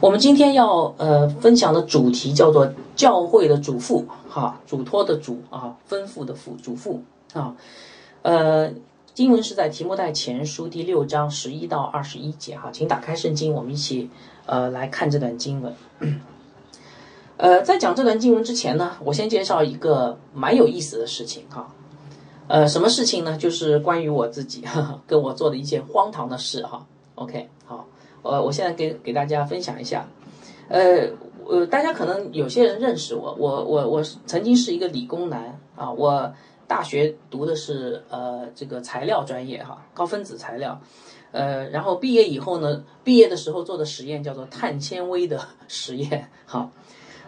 我们今天要呃分享的主题叫做教会的嘱咐，哈，嘱托的嘱啊，吩咐的咐，嘱咐啊，呃，经文是在提摩太前书第六章十一到二十一节哈，请打开圣经，我们一起呃来看这段经文。呃，在讲这段经文之前呢，我先介绍一个蛮有意思的事情哈，呃，什么事情呢？就是关于我自己哈哈跟我做的一件荒唐的事哈。OK，呃，我现在给给大家分享一下，呃，呃，大家可能有些人认识我，我我我曾经是一个理工男啊，我大学读的是呃这个材料专业哈，高分子材料，呃，然后毕业以后呢，毕业的时候做的实验叫做碳纤维的 实验哈，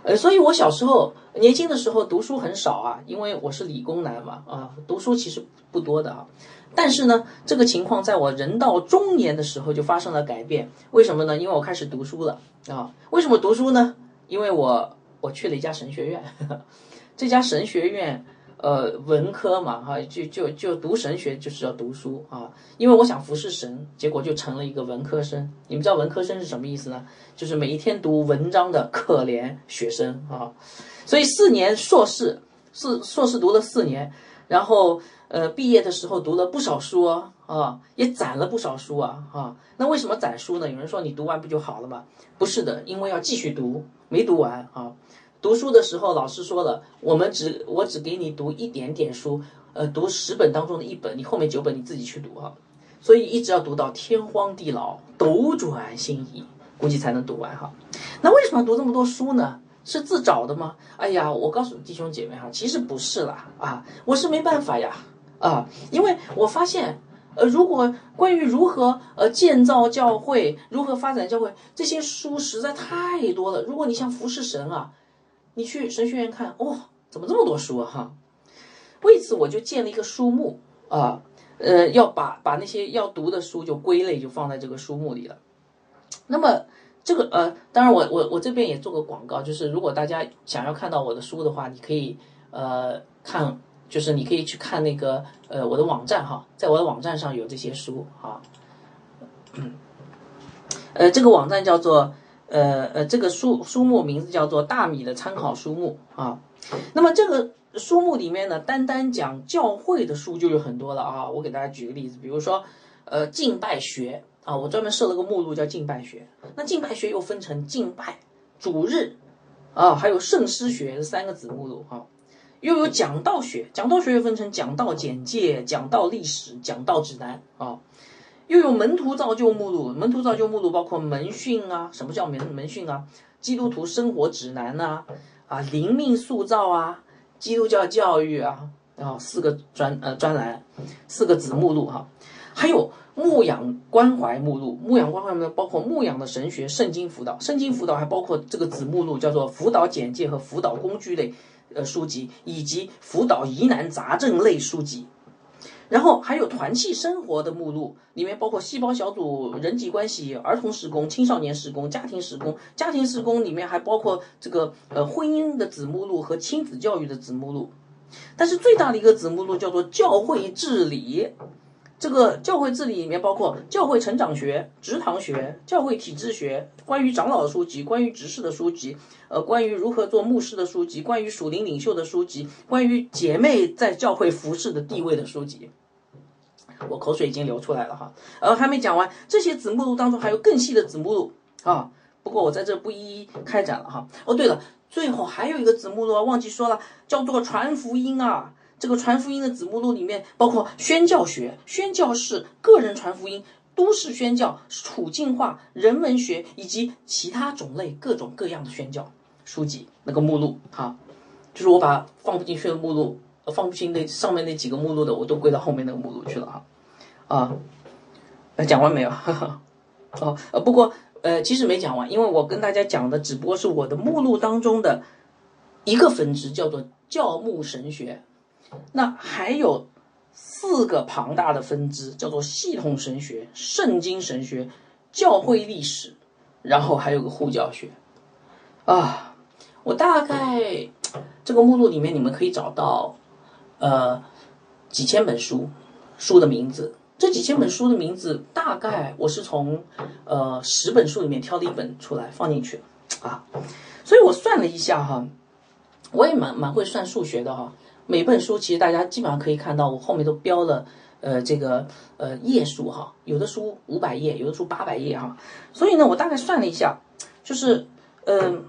呃，所以我小时候年轻的时候读书很少啊，因为我是理工男嘛啊，读书其实不多的啊。但是呢，这个情况在我人到中年的时候就发生了改变。为什么呢？因为我开始读书了啊。为什么读书呢？因为我我去了一家神学院，这家神学院呃文科嘛哈，就就就读神学就是要读书啊。因为我想服侍神，结果就成了一个文科生。你们知道文科生是什么意思呢？就是每一天读文章的可怜学生啊。所以四年硕士，四硕士读了四年，然后。呃，毕业的时候读了不少书啊，也攒了不少书啊，啊，那为什么攒书呢？有人说你读完不就好了吗？不是的，因为要继续读，没读完啊。读书的时候，老师说了，我们只我只给你读一点点书，呃，读十本当中的一本，你后面九本你自己去读啊。所以一直要读到天荒地老，斗转星移，估计才能读完哈。那为什么读这么多书呢？是自找的吗？哎呀，我告诉弟兄姐妹哈，其实不是啦啊，我是没办法呀。啊，因为我发现，呃，如果关于如何呃建造教会、如何发展教会这些书实在太多了。如果你像服侍神啊，你去神学院看，哇，怎么这么多书？哈，为此我就建了一个书目啊，呃，要把把那些要读的书就归类，就放在这个书目里了。那么这个呃，当然我我我这边也做个广告，就是如果大家想要看到我的书的话，你可以呃看。就是你可以去看那个呃我的网站哈，在我的网站上有这些书啊，呃这个网站叫做呃呃这个书书目名字叫做大米的参考书目啊，那么这个书目里面呢，单单讲教会的书就有很多了啊，我给大家举个例子，比如说呃敬拜学啊，我专门设了个目录叫敬拜学，那敬拜学又分成敬拜主日啊，还有圣诗学这三个子目录啊。又有讲道学，讲道学又分成讲道简介、讲道历史、讲道指南啊。又有门徒造就目录，门徒造就目录包括门训啊，什么叫门门训啊？基督徒生活指南呐，啊，灵命塑造啊，基督教教育啊，然后四个专呃专栏，四个子目录哈。还有牧养关怀目录，牧养关怀目录包括牧养的神学、圣经辅导，圣经辅导还包括这个子目录叫做辅导简介和辅导工具类。呃，书籍以及辅导疑难杂症类书籍，然后还有团契生活的目录，里面包括细胞小组、人际关系、儿童施工、青少年施工、家庭施工。家庭施工里面还包括这个呃婚姻的子目录和亲子教育的子目录，但是最大的一个子目录叫做教会治理。这个教会治理里面包括教会成长学、职堂学、教会体制学、关于长老的书籍、关于执事的书籍、呃，关于如何做牧师的书籍、关于属灵领袖的书籍、关于姐妹在教会服侍的地位的书籍。我口水已经流出来了哈，呃，还没讲完，这些子目录当中还有更细的子目录啊，不过我在这不一一开展了哈。哦，对了，最后还有一个子目录忘记说了，叫做传福音啊。这个传福音的子目录里面包括宣教学、宣教士、个人传福音、都市宣教、处境化、人文学以及其他种类各种各样的宣教书籍。那个目录哈，就是我把放不进去的目录，放不进那上面那几个目录的，我都归到后面那个目录去了哈。啊，讲完没有？哦，呃，不过呃，其实没讲完，因为我跟大家讲的只不过是我的目录当中的一个分支，叫做教牧神学。那还有四个庞大的分支，叫做系统神学、圣经神学、教会历史，然后还有个护教学。啊，我大概这个目录里面你们可以找到呃几千本书，书的名字。这几千本书的名字，大概我是从呃十本书里面挑了一本出来放进去啊，所以我算了一下哈，我也蛮蛮会算数学的哈。每本书其实大家基本上可以看到，我后面都标了呃这个呃页数哈，有的书五百页，有的书八百页哈。所以呢，我大概算了一下，就是嗯，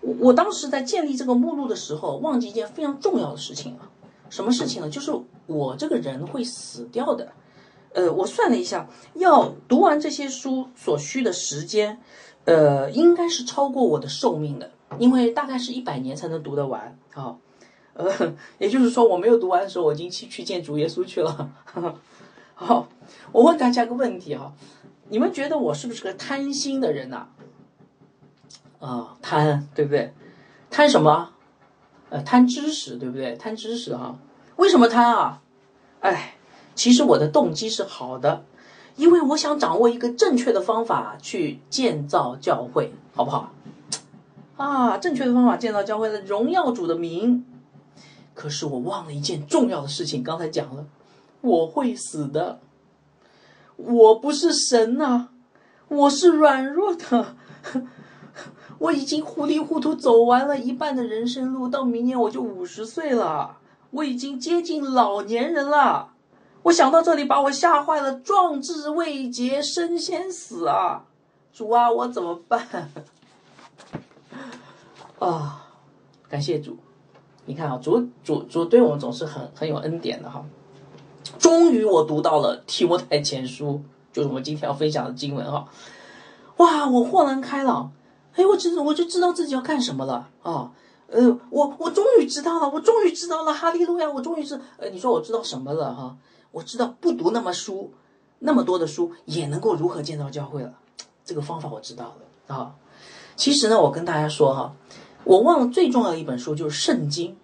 我我当时在建立这个目录的时候，忘记一件非常重要的事情了。什么事情呢？就是我这个人会死掉的。呃，我算了一下，要读完这些书所需的时间，呃，应该是超过我的寿命的，因为大概是一百年才能读得完啊。呃，也就是说，我没有读完的时候，我已经去去见主耶稣去了。好，我问大家个问题哈，你们觉得我是不是个贪心的人呐？啊，贪，对不对？贪什么？呃，贪知识，对不对？贪知识哈？为什么贪啊？哎。其实我的动机是好的，因为我想掌握一个正确的方法去建造教会，好不好？啊，正确的方法建造教会的荣耀主的名。可是我忘了一件重要的事情，刚才讲了，我会死的，我不是神呐，我是软弱的，我已经糊里糊涂走完了一半的人生路，到明年我就五十岁了，我已经接近老年人了。我想到这里，把我吓坏了。壮志未竭身先死啊！主啊，我怎么办？啊，感谢主！你看啊，主主主对我们总是很很有恩典的哈。终于我读到了提摩太前书，就是我们今天要分享的经文哈。哇，我豁然开朗！哎，我知我就知道自己要干什么了啊！呃，我我终于知道了，我终于知道了，哈利路亚！我终于知，呃，你说我知道什么了哈？我知道不读那么书，那么多的书也能够如何建造教会了，这个方法我知道了啊。其实呢，我跟大家说哈，我忘了最重要的一本书就是圣经。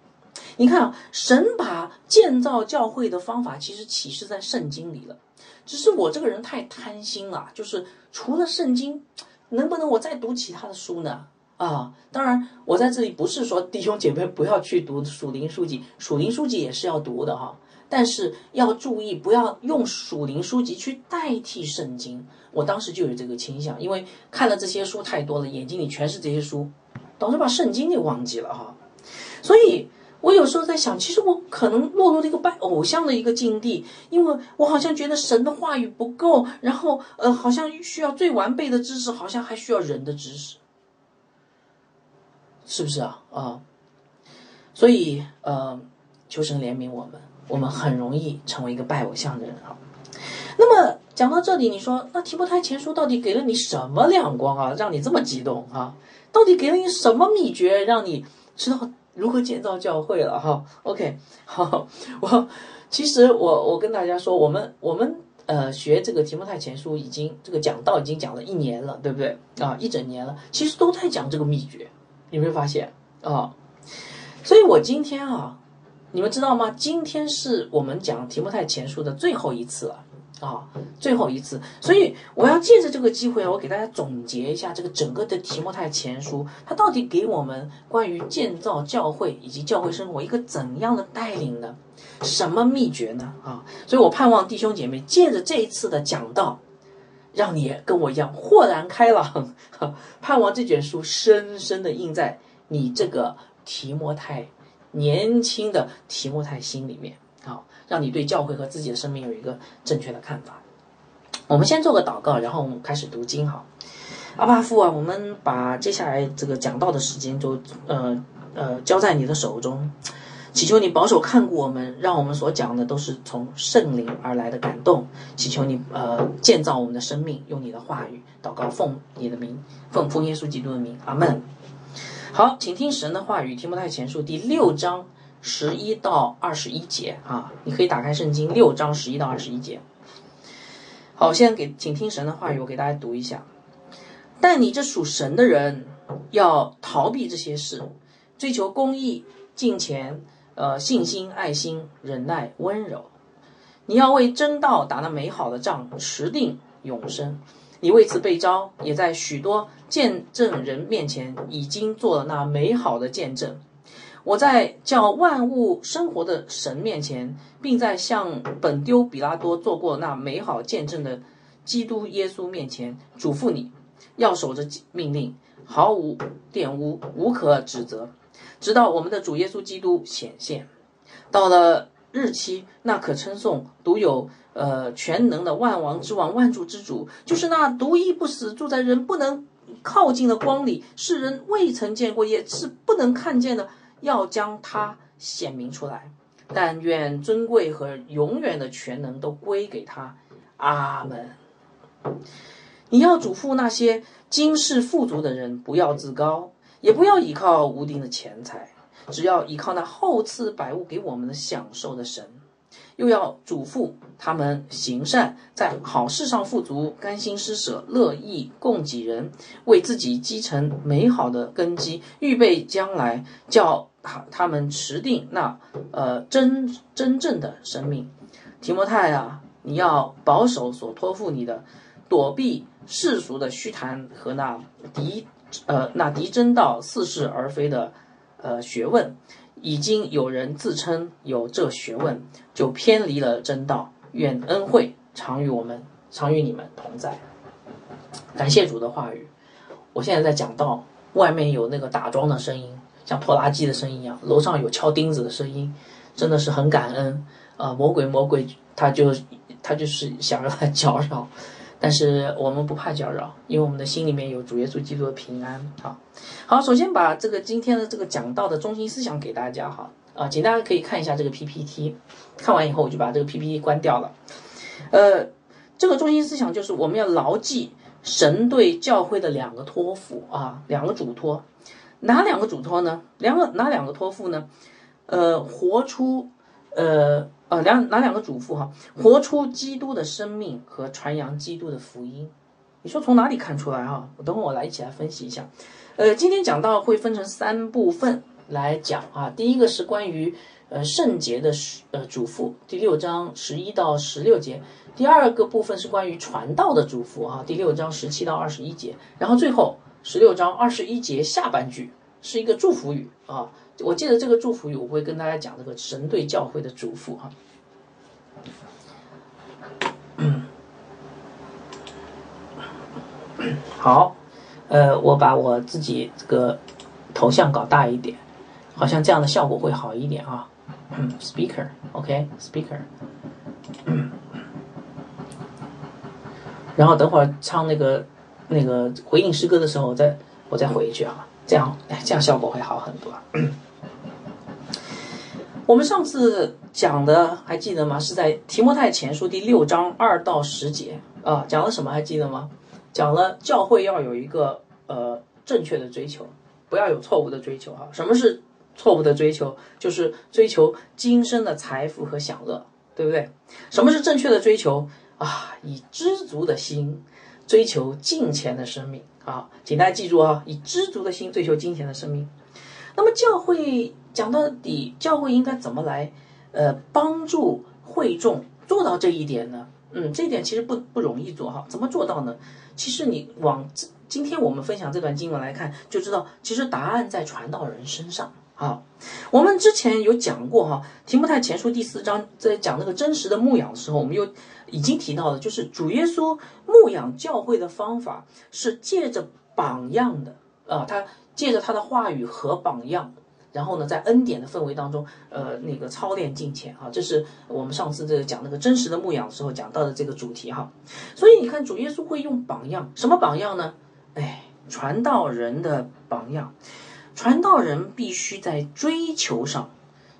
你看啊，神把建造教会的方法其实启示在圣经里了。只是我这个人太贪心了，就是除了圣经，能不能我再读其他的书呢？啊，当然我在这里不是说弟兄姐妹不要去读属灵书籍，属灵书籍也是要读的哈。但是要注意，不要用属灵书籍去代替圣经。我当时就有这个倾向，因为看了这些书太多了，眼睛里全是这些书，导致把圣经给忘记了哈。所以我有时候在想，其实我可能落入了一个拜偶像的一个境地，因为我好像觉得神的话语不够，然后呃，好像需要最完备的知识，好像还需要人的知识，是不是啊？啊，所以呃，求神怜悯我们。我们很容易成为一个拜偶像的人啊。那么讲到这里，你说那提摩太前书到底给了你什么亮光啊，让你这么激动啊？到底给了你什么秘诀，让你知道如何建造教会了哈？OK，好，我其实我我跟大家说，我们我们呃学这个提摩太前书已经这个讲道已经讲了一年了，对不对啊？一整年了，其实都在讲这个秘诀，有没有发现啊？所以我今天啊。你们知道吗？今天是我们讲提摩太前书的最后一次了，啊最后一次。所以我要借着这个机会啊，我给大家总结一下这个整个的提摩太前书，它到底给我们关于建造教会以及教会生活一个怎样的带领呢？什么秘诀呢？啊，所以我盼望弟兄姐妹借着这一次的讲道，让你跟我一样豁然开朗，盼望这卷书深深的印在你这个提摩太。年轻的提摩太心里面，让你对教会和自己的生命有一个正确的看法。我们先做个祷告，然后我们开始读经。哈，阿巴父啊，我们把接下来这个讲道的时间都呃呃交在你的手中，祈求你保守看顾我们，让我们所讲的都是从圣灵而来的感动。祈求你呃建造我们的生命，用你的话语祷告，奉你的名，奉奉耶稣基督的名，阿门。好，请听神的话语，《提摩太前书》第六章十一到二十一节啊，你可以打开圣经六章十一到二十一节。好，现在给，请听神的话语，我给大家读一下。但你这属神的人，要逃避这些事，追求公义、敬虔、呃信心、爱心、忍耐、温柔。你要为真道打那美好的仗，持定永生。你为此被招，也在许多见证人面前已经做了那美好的见证。我在叫万物生活的神面前，并在向本丢比拉多做过那美好见证的基督耶稣面前，嘱咐你要守着命令，毫无玷污，无可指责，直到我们的主耶稣基督显现。到了日期，那可称颂独有呃全能的万王之王、万主之主，就是那独一不死、住在人不能靠近的光里，世人未曾见过，也是不能看见的。要将它显明出来，但愿尊贵和永远的全能都归给他。阿门。你要嘱咐那些今世富足的人，不要自高，也不要依靠无定的钱财，只要依靠那厚赐百物给我们的享受的神。又要嘱咐他们行善，在好事上富足，甘心施舍，乐意供给人，为自己积成美好的根基，预备将来叫他他们持定那呃真真正的生命。提摩太啊，你要保守所托付你的，躲避世俗的虚谈和那敌呃那敌真道似是而非的呃学问。已经有人自称有这学问，就偏离了真道。愿恩惠常与我们，常与你们同在。感谢主的话语。我现在在讲到，外面有那个打桩的声音，像拖拉机的声音一样；楼上有敲钉子的声音，真的是很感恩啊！魔鬼，魔鬼，他就他就是想让他搅扰。但是我们不怕搅扰，因为我们的心里面有主耶稣基督的平安。啊，好，首先把这个今天的这个讲道的中心思想给大家哈啊，请大家可以看一下这个 PPT，看完以后我就把这个 PPT 关掉了。呃，这个中心思想就是我们要牢记神对教会的两个托付啊，两个嘱托，哪两个嘱托呢？两个哪两个托付呢？呃，活出呃。呃，两哪两个嘱咐哈？活出基督的生命和传扬基督的福音，你说从哪里看出来哈？我等会我来一起来分析一下。呃，今天讲到会分成三部分来讲啊。第一个是关于呃圣洁的呃嘱咐，第六章十一到十六节；第二个部分是关于传道的嘱咐哈，第六章十七到二十一节；然后最后十六章二十一节下半句是一个祝福语啊。我记得这个祝福语，我会跟大家讲这个神对教会的嘱咐哈。好，呃，我把我自己这个头像搞大一点，好像这样的效果会好一点啊。Speaker，OK，Speaker。然后等会儿唱那个那个回应诗歌的时候，我再我再回一句啊，这样哎，这样效果会好很多。我们上次讲的还记得吗？是在提摩太前书第六章二到十节啊，讲了什么还记得吗？讲了教会要有一个呃正确的追求，不要有错误的追求哈。什么是错误的追求？就是追求今生的财富和享乐，对不对？什么是正确的追求啊？以知足的心追求金钱的生命啊！请大家记住啊，以知足的心追求金钱的生命。那么教会。讲到底，教会应该怎么来，呃，帮助会众做到这一点呢？嗯，这一点其实不不容易做哈。怎么做到呢？其实你往今天我们分享这段经文来看，就知道其实答案在传道人身上。好，我们之前有讲过哈，《提摩太前书》第四章在讲那个真实的牧养的时候，我们又已经提到了，就是主耶稣牧养教会的方法是借着榜样的啊，他借着他的话语和榜样。然后呢，在恩典的氛围当中，呃，那个操练敬虔啊，这是我们上次这个讲那个真实的牧养时候讲到的这个主题哈。所以你看，主耶稣会用榜样，什么榜样呢？哎，传道人的榜样，传道人必须在追求上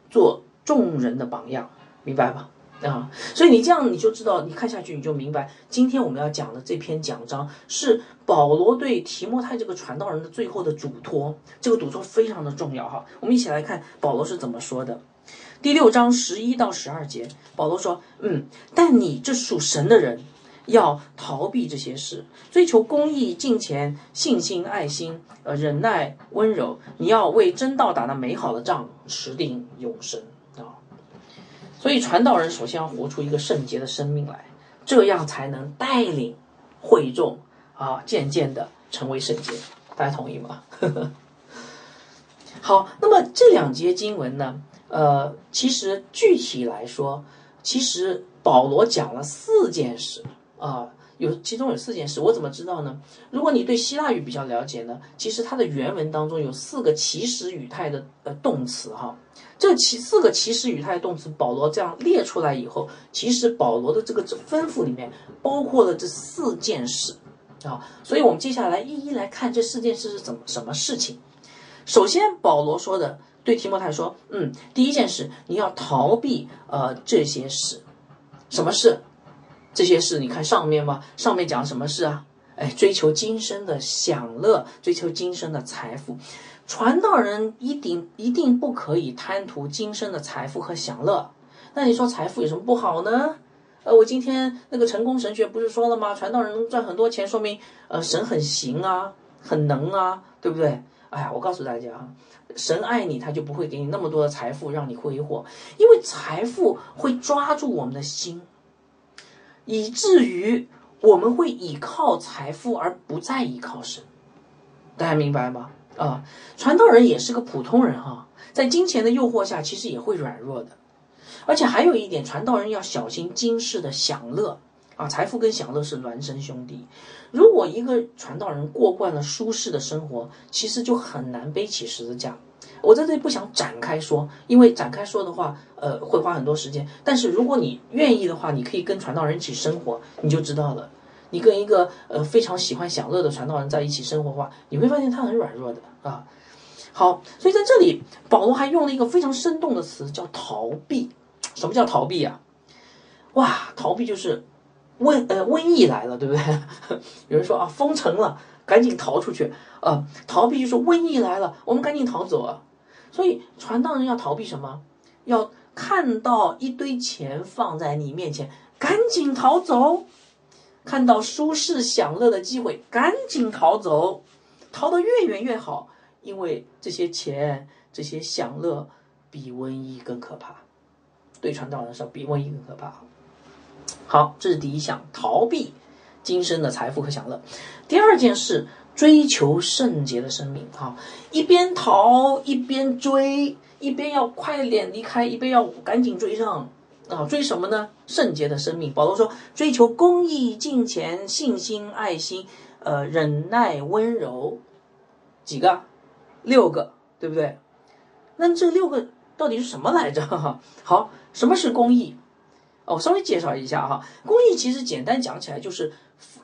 做众人的榜样，明白吧？啊，所以你这样你就知道，你看下去你就明白，今天我们要讲的这篇讲章是保罗对提摩太这个传道人的最后的嘱托，这个嘱托非常的重要哈。我们一起来看保罗是怎么说的。第六章十一到十二节，保罗说：“嗯，但你这属神的人，要逃避这些事，追求公义、敬虔、信心、爱心、呃忍耐、温柔。你要为真道打那美好的仗，持定永生。”所以，传道人首先要活出一个圣洁的生命来，这样才能带领会众啊，渐渐的成为圣洁。大家同意吗？好，那么这两节经文呢，呃，其实具体来说，其实保罗讲了四件事啊。有其中有四件事，我怎么知道呢？如果你对希腊语比较了解呢，其实它的原文当中有四个祈使语态的呃动词哈。这其四个祈使语态动词，保罗这样列出来以后，其实保罗的这个吩咐里面包括了这四件事啊。所以我们接下来一一来看这四件事是怎么什么事情。首先，保罗说的对提摩太说，嗯，第一件事你要逃避呃这些事，什么事？这些事你看上面吗？上面讲什么事啊？哎，追求今生的享乐，追求今生的财富。传道人一定一定不可以贪图今生的财富和享乐。那你说财富有什么不好呢？呃，我今天那个成功神学不是说了吗？传道人能赚很多钱，说明呃神很行啊，很能啊，对不对？哎呀，我告诉大家啊，神爱你，他就不会给你那么多的财富让你挥霍，因为财富会抓住我们的心。以至于我们会依靠财富而不再依靠神，大家明白吗？啊，传道人也是个普通人哈，在金钱的诱惑下，其实也会软弱的。而且还有一点，传道人要小心今世的享乐啊，财富跟享乐是孪生兄弟。如果一个传道人过惯了舒适的生活，其实就很难背起十字架。我在这里不想展开说，因为展开说的话，呃，会花很多时间。但是如果你愿意的话，你可以跟传道人一起生活，你就知道了。你跟一个呃非常喜欢享乐的传道人在一起生活的话，你会发现他很软弱的啊。好，所以在这里，保罗还用了一个非常生动的词，叫逃避。什么叫逃避啊？哇，逃避就是瘟呃瘟疫来了，对不对？有人说啊，封城了，赶紧逃出去啊！逃避就是瘟疫来了，我们赶紧逃走啊！所以，传道人要逃避什么？要看到一堆钱放在你面前，赶紧逃走；看到舒适享乐的机会，赶紧逃走，逃得越远越好。因为这些钱、这些享乐比瘟疫更可怕。对传道人说，比瘟疫更可怕。好，这是第一项，逃避今生的财富和享乐。第二件事。追求圣洁的生命，哈，一边逃一边追，一边要快点离开，一边要赶紧追上，啊，追什么呢？圣洁的生命。保罗说，追求公义、敬虔、信心、爱心，呃，忍耐、温柔，几个？六个，对不对？那这六个到底是什么来着？哈好，什么是公义？哦，稍微介绍一下哈，公义其实简单讲起来就是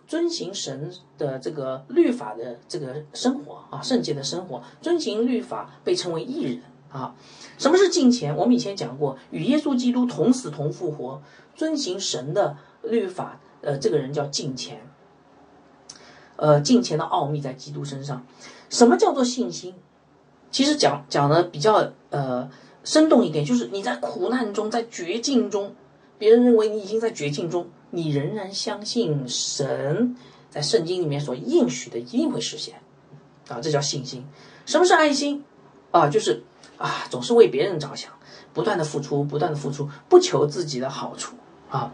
遵行神的这个律法的这个生活啊，圣洁的生活，遵行律法被称为义人啊。什么是敬虔？我们以前讲过，与耶稣基督同死同复活，遵行神的律法，呃，这个人叫敬虔。呃，敬虔的奥秘在基督身上。什么叫做信心？其实讲讲的比较呃生动一点，就是你在苦难中，在绝境中。别人认为你已经在绝境中，你仍然相信神在圣经里面所应许的一定会实现，啊，这叫信心。什么是爱心？啊，就是啊，总是为别人着想，不断的付出，不断的付出，不求自己的好处啊。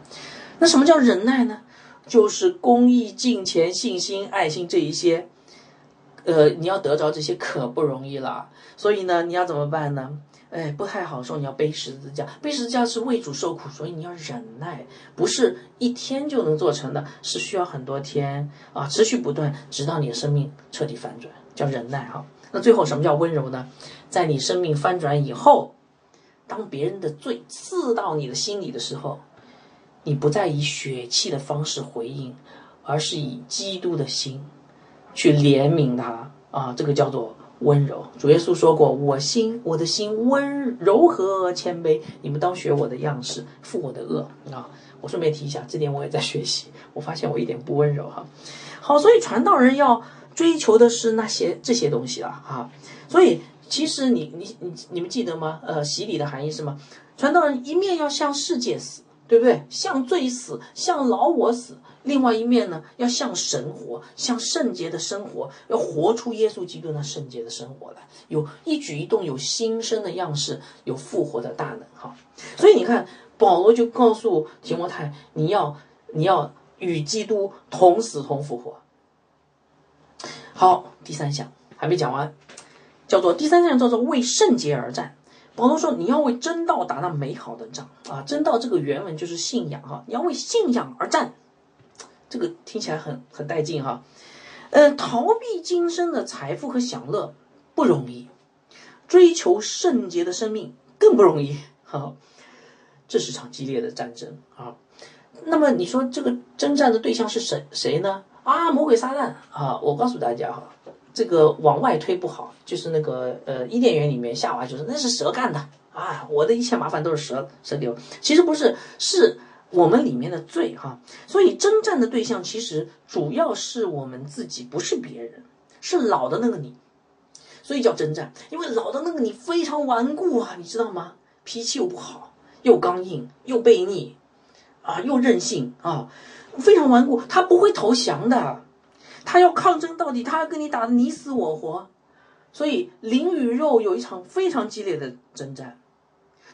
那什么叫忍耐呢？就是公益、敬虔、信心、爱心这一些，呃，你要得着这些可不容易了。所以呢，你要怎么办呢？哎，不太好受。你要背十字架，背十字架是为主受苦，所以你要忍耐，不是一天就能做成的，是需要很多天啊，持续不断，直到你的生命彻底反转，叫忍耐哈。那最后什么叫温柔呢？在你生命翻转以后，当别人的罪刺到你的心里的时候，你不再以血气的方式回应，而是以基督的心去怜悯他啊，这个叫做。温柔，主耶稣说过：“我心，我的心温柔和谦卑，你们当学我的样式，负我的恶啊！”我顺便提一下，这点我也在学习。我发现我一点不温柔哈。好，所以传道人要追求的是那些这些东西了哈。所以其实你你你你们记得吗？呃，洗礼的含义是吗？传道人一面要向世界死，对不对？向罪死，向老我死。另外一面呢，要像神活，像圣洁的生活，要活出耶稣基督那圣洁的生活来，有一举一动有新生的样式，有复活的大能哈。所以你看，保罗就告诉提摩太，你要你要与基督同死同复活。好，第三项还没讲完，叫做第三项叫做为圣洁而战。保罗说你要为真道打那美好的仗啊！真道这个原文就是信仰哈，你要为信仰而战，这个听起来很很带劲哈。呃，逃避今生的财富和享乐不容易，追求圣洁的生命更不容易哈。这是场激烈的战争啊。那么你说这个征战的对象是谁谁呢？啊，魔鬼撒旦啊！我告诉大家哈，这个往外推不好，就是那个呃伊甸园里面夏娃就是那是蛇干的啊！我的一切麻烦都是蛇蛇给我，其实不是，是我们里面的罪哈。所以征战的对象其实主要是我们自己，不是别人，是老的那个你，所以叫征战，因为老的那个你非常顽固啊，你知道吗？脾气又不好，又刚硬，又悖逆，啊，又任性啊。非常顽固，他不会投降的，他要抗争到底，他要跟你打的你死我活，所以灵与肉有一场非常激烈的征战，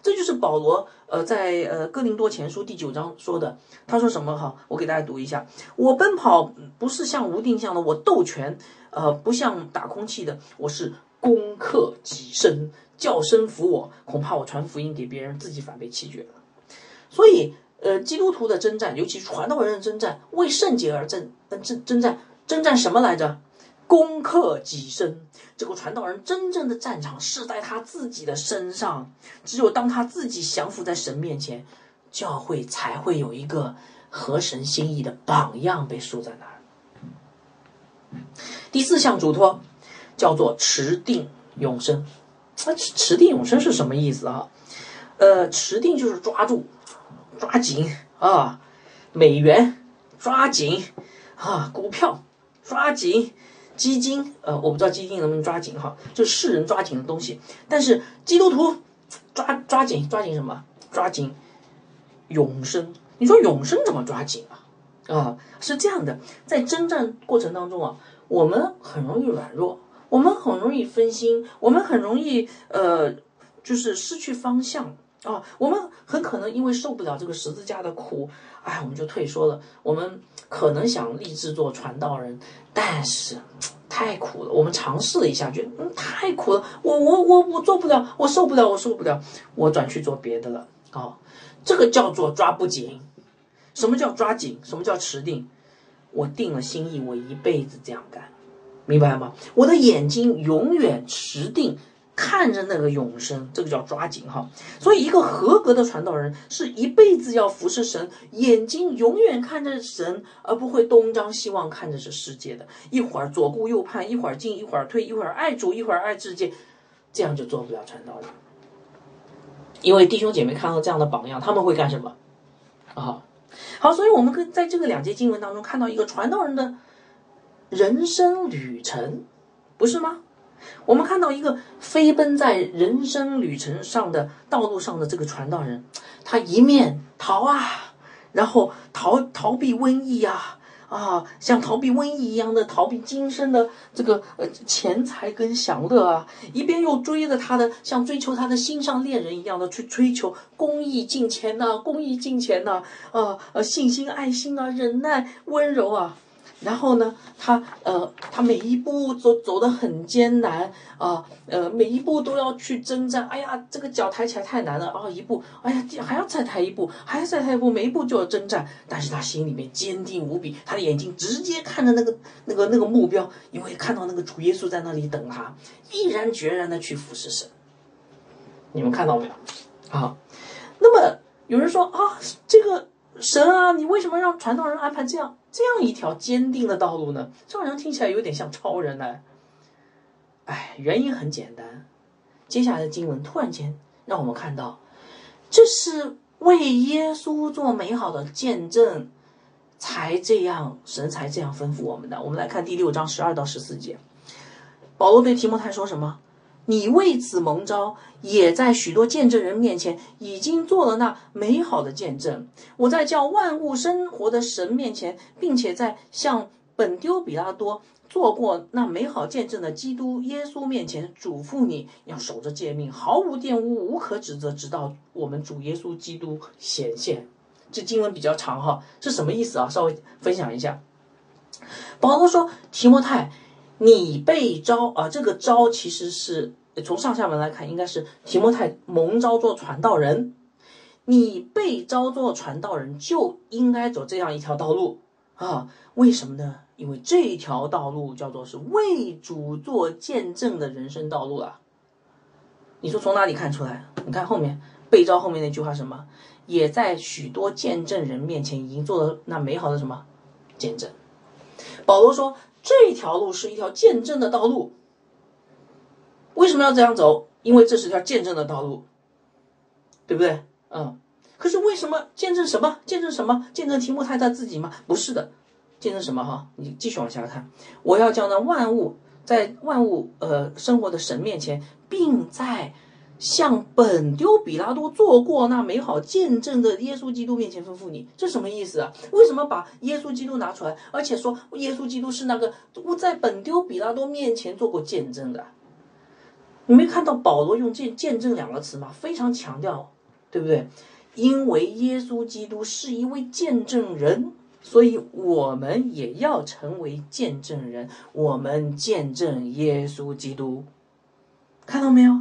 这就是保罗呃在呃哥林多前书第九章说的，他说什么哈？我给大家读一下，我奔跑不是像无定向的，我斗拳呃不像打空气的，我是攻克己身，叫声服我，恐怕我传福音给别人，自己反被弃绝了，所以。呃，基督徒的征战，尤其传道人的征战，为圣洁而征，征征战，征战什么来着？攻克己身。这个传道人真正的战场是在他自己的身上。只有当他自己降服在神面前，教会才会有一个合神心意的榜样被竖在那儿。第四项嘱托叫做持定永生。那持定永生是什么意思啊？呃，持定就是抓住。抓紧啊，美元抓紧啊，股票抓紧，基金呃，我不知道基金能不能抓紧哈，就是世人抓紧的东西。但是基督徒抓抓紧抓紧什么？抓紧永生。你说永生怎么抓紧啊？啊，是这样的，在征战过程当中啊，我们很容易软弱，我们很容易分心，我们很容易呃，就是失去方向。啊，我们很可能因为受不了这个十字架的苦，哎，我们就退缩了。我们可能想立志做传道人，但是太苦了。我们尝试了一下，觉得嗯太苦了，我我我我做不了，我受不了，我受不了，我转去做别的了。啊，这个叫做抓不紧。什么叫抓紧？什么叫持定？我定了心意，我一辈子这样干，明白吗？我的眼睛永远持定。看着那个永生，这个叫抓紧哈。所以，一个合格的传道人是一辈子要服侍神，眼睛永远看着神，而不会东张西望看着这世界的。一会儿左顾右盼，一会儿进，一会儿退，一会儿爱主，一会儿爱世界，这样就做不了传道人。因为弟兄姐妹看到这样的榜样，他们会干什么？啊，好，所以我们可在这个两节经文当中看到一个传道人的人生旅程，不是吗？我们看到一个飞奔在人生旅程上的道路上的这个传道人，他一面逃啊，然后逃逃避瘟疫呀，啊，像逃避瘟疫一样的逃避今生的这个呃钱财跟享乐啊，一边又追着他的像追求他的心上恋人一样的去追求公益金钱呐，公益金钱呐，啊呃信心爱心啊，忍耐温柔啊。然后呢，他呃，他每一步走走得很艰难啊，呃，每一步都要去征战。哎呀，这个脚抬起来太难了啊！一步，哎呀，还要再抬一步，还要再抬一步，每一步就要征战。但是他心里面坚定无比，他的眼睛直接看着那个那个那个目标，因为看到那个主耶稣在那里等他，毅然决然的去服侍神。你们看到没有？啊，那么有人说啊，这个。神啊，你为什么让传道人安排这样这样一条坚定的道路呢？这好像听起来有点像超人呢。哎，原因很简单，接下来的经文突然间让我们看到，这是为耶稣做美好的见证，才这样神才这样吩咐我们的。我们来看第六章十二到十四节，保罗对提摩太说什么？你为此蒙召，也在许多见证人面前已经做了那美好的见证。我在叫万物生活的神面前，并且在向本丢比拉多做过那美好见证的基督耶稣面前，嘱咐你要守着诫命，毫无玷污，无可指责，直到我们主耶稣基督显现。这经文比较长哈，是什么意思啊？稍微分享一下。保罗说：“提摩太。”你被招啊，这个招其实是从上下文来看，应该是提摩太蒙召做传道人。你被招做传道人，就应该走这样一条道路啊？为什么呢？因为这条道路叫做是为主做见证的人生道路啊。你说从哪里看出来？你看后面被招后面那句话什么？也在许多见证人面前已经做了那美好的什么见证。保罗说这条路是一条见证的道路。为什么要这样走？因为这是条见证的道路，对不对？嗯。可是为什么见证什么？见证什么？见证提莫太他自己吗？不是的，见证什么？哈，你继续往下看。我要将那万物在万物呃生活的神面前。并在向本丢比拉多做过那美好见证的耶稣基督面前吩咐你，这什么意思啊？为什么把耶稣基督拿出来，而且说耶稣基督是那个我在本丢比拉多面前做过见证的？你没看到保罗用“见见证”两个词吗？非常强调，对不对？因为耶稣基督是一位见证人，所以我们也要成为见证人，我们见证耶稣基督。看到没有？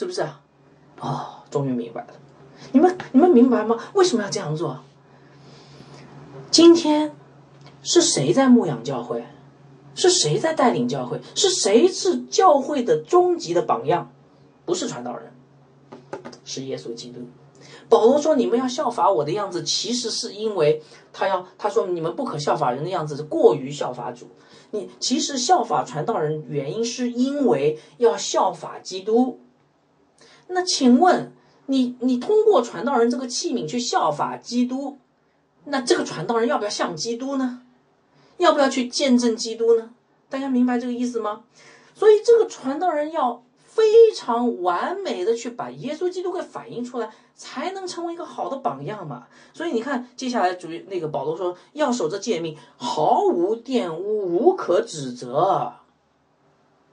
是不是啊？哦，终于明白了。你们你们明白吗？为什么要这样做？今天是谁在牧养教会？是谁在带领教会？是谁是教会的终极的榜样？不是传道人，是耶稣基督。保罗说：“你们要效法我的样子，其实是因为他要他说你们不可效法人的样子，是过于效法主。你其实效法传道人，原因是因为要效法基督。那请问你你通过传道人这个器皿去效法基督，那这个传道人要不要像基督呢？要不要去见证基督呢？大家明白这个意思吗？所以这个传道人要。”非常完美的去把耶稣基督给反映出来，才能成为一个好的榜样嘛。所以你看，接下来主那个保罗说要守着诫命，毫无玷污，无可指责。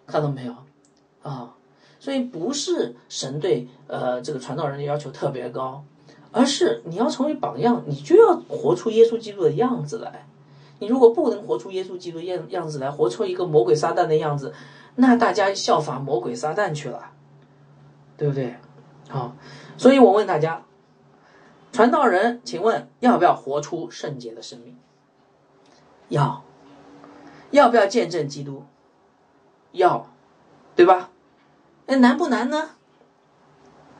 看到没有啊？所以不是神对呃这个传道人的要求特别高，而是你要成为榜样，你就要活出耶稣基督的样子来。你如果不能活出耶稣基督样样子来，活出一个魔鬼撒旦的样子。那大家效法魔鬼撒旦去了，对不对？好，所以我问大家，传道人，请问要不要活出圣洁的生命？要，要不要见证基督？要，对吧？那难不难呢？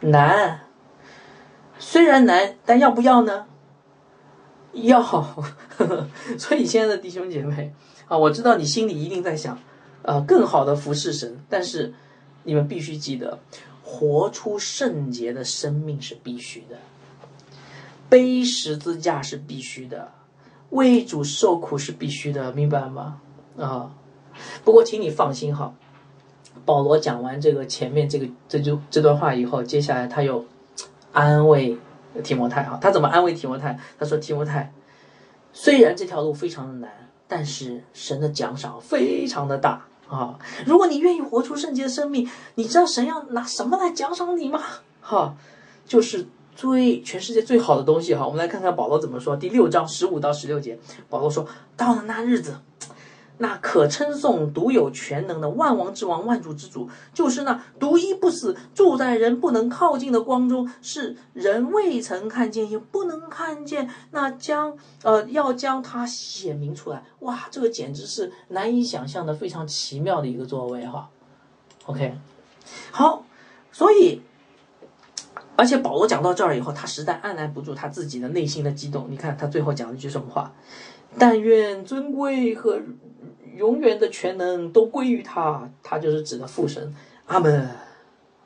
难，虽然难，但要不要呢？要。呵 呵所以，亲爱的弟兄姐妹啊，我知道你心里一定在想。呃，更好的服侍神，但是你们必须记得，活出圣洁的生命是必须的，背十字架是必须的，为主受苦是必须的，明白吗？啊，不过请你放心哈，保罗讲完这个前面这个这就这段话以后，接下来他又安慰提摩太啊，他怎么安慰提摩太？他说提摩太，虽然这条路非常的难，但是神的奖赏非常的大。啊！如果你愿意活出圣洁的生命，你知道神要拿什么来奖赏你吗？哈，就是最全世界最好的东西。哈，我们来看看保罗怎么说。第六章十五到十六节，保罗说：“到了那日子。”那可称颂独有全能的万王之王、万主之主，就是那独一不死、住在人不能靠近的光中，是人未曾看见也不能看见。那将呃要将他显明出来，哇，这个简直是难以想象的非常奇妙的一个座位哈。OK，好，所以而且保罗讲到这儿以后，他实在按捺不住他自己的内心的激动。你看他最后讲了一句什么话？但愿尊贵和。永远的全能都归于他，他就是指的父神。阿门。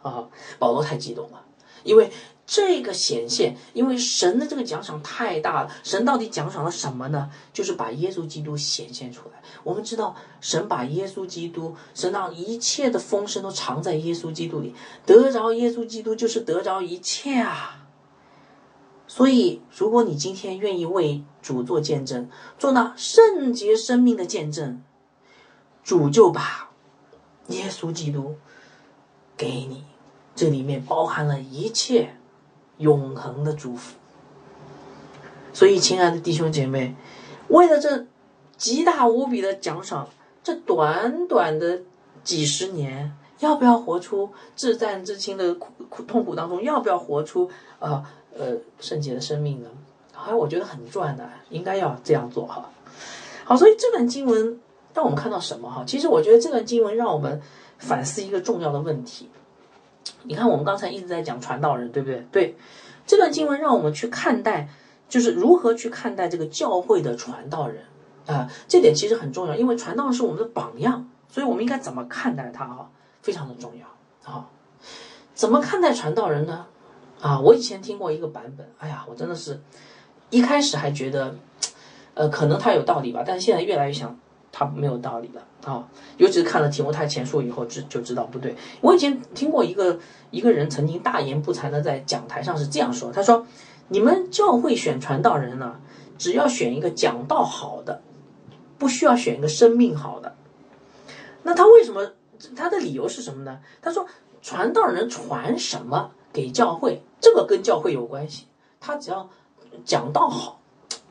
啊，保罗太激动了，因为这个显现，因为神的这个奖赏太大了。神到底奖赏了什么呢？就是把耶稣基督显现出来。我们知道，神把耶稣基督，神让一切的丰盛都藏在耶稣基督里，得着耶稣基督就是得着一切啊。所以，如果你今天愿意为主做见证，做那圣洁生命的见证。主就把耶稣基督给你，这里面包含了一切永恒的祝福。所以，亲爱的弟兄姐妹，为了这极大无比的奖赏，这短短的几十年，要不要活出至战至亲的苦苦痛苦当中，要不要活出啊呃圣洁的生命呢？哎，我觉得很赚的，应该要这样做哈。好，所以这段经文但我们看到什么哈？其实我觉得这段经文让我们反思一个重要的问题。你看，我们刚才一直在讲传道人，对不对？对，这段经文让我们去看待，就是如何去看待这个教会的传道人啊，这点其实很重要，因为传道是我们的榜样，所以我们应该怎么看待他哈，非常的重要啊。怎么看待传道人呢？啊，我以前听过一个版本，哎呀，我真的是。一开始还觉得，呃，可能他有道理吧，但是现在越来越想他没有道理了啊！尤其是看了提摩太前书以后，知就知道不对。我以前听过一个一个人曾经大言不惭的在讲台上是这样说：“他说，你们教会选传道人呢，只要选一个讲道好的，不需要选一个生命好的。那他为什么？他的理由是什么呢？他说，传道人传什么给教会，这个跟教会有关系，他只要。”讲道好，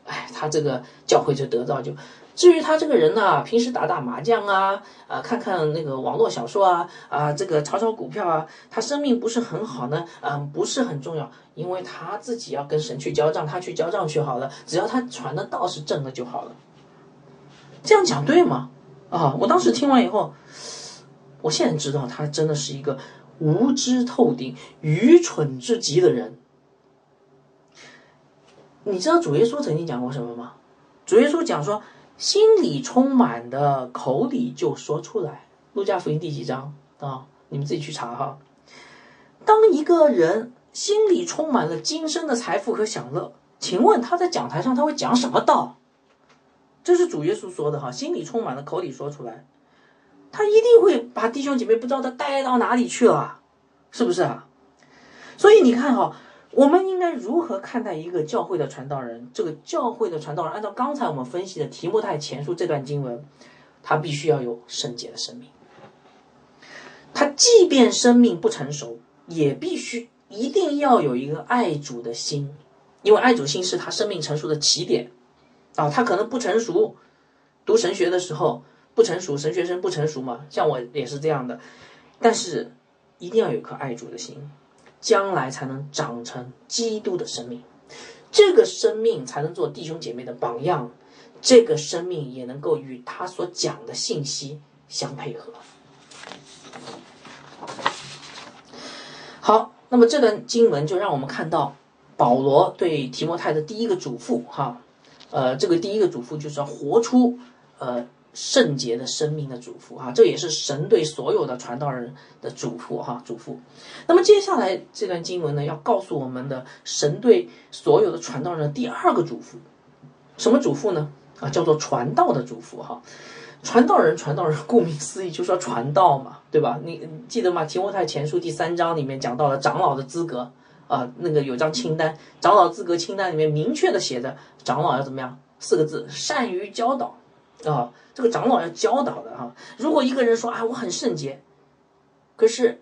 哎，他这个教会就得到就。至于他这个人呢，平时打打麻将啊，啊，看看那个网络小说啊，啊，这个炒炒股票啊，他生命不是很好呢，嗯，不是很重要，因为他自己要跟神去交账，他去交账去好了，只要他传的道是正的就好了。这样讲对吗？啊，我当时听完以后，我现在知道他真的是一个无知透顶、愚蠢至极的人。你知道主耶稣曾经讲过什么吗？主耶稣讲说，心里充满的，口里就说出来。路加福音第几章啊？你们自己去查哈。当一个人心里充满了今生的财富和享乐，请问他在讲台上他会讲什么道？这是主耶稣说的哈，心里充满了，口里说出来，他一定会把弟兄姐妹不知道他带到哪里去了，是不是啊？所以你看哈。我们应该如何看待一个教会的传道人？这个教会的传道人，按照刚才我们分析的题目太前书这段经文，他必须要有圣洁的生命。他即便生命不成熟，也必须一定要有一个爱主的心，因为爱主心是他生命成熟的起点。啊，他可能不成熟，读神学的时候不成熟，神学生不成熟嘛，像我也是这样的。但是一定要有颗爱主的心。将来才能长成基督的生命，这个生命才能做弟兄姐妹的榜样，这个生命也能够与他所讲的信息相配合。好，那么这段经文就让我们看到保罗对提摩太的第一个嘱咐，哈，呃，这个第一个嘱咐就是要活出，呃。圣洁的生命的嘱咐哈，这也是神对所有的传道人的嘱咐哈，嘱咐。那么接下来这段经文呢，要告诉我们的神对所有的传道人第二个嘱咐，什么嘱咐呢？啊，叫做传道的嘱咐哈。传道人，传道人，顾名思义就是要传道嘛，对吧？你记得吗？提摩太前书第三章里面讲到了长老的资格啊，那个有张清单，长老资格清单里面明确的写着，长老要怎么样？四个字：善于教导。啊，这个长老要教导的哈。如果一个人说啊，我很圣洁，可是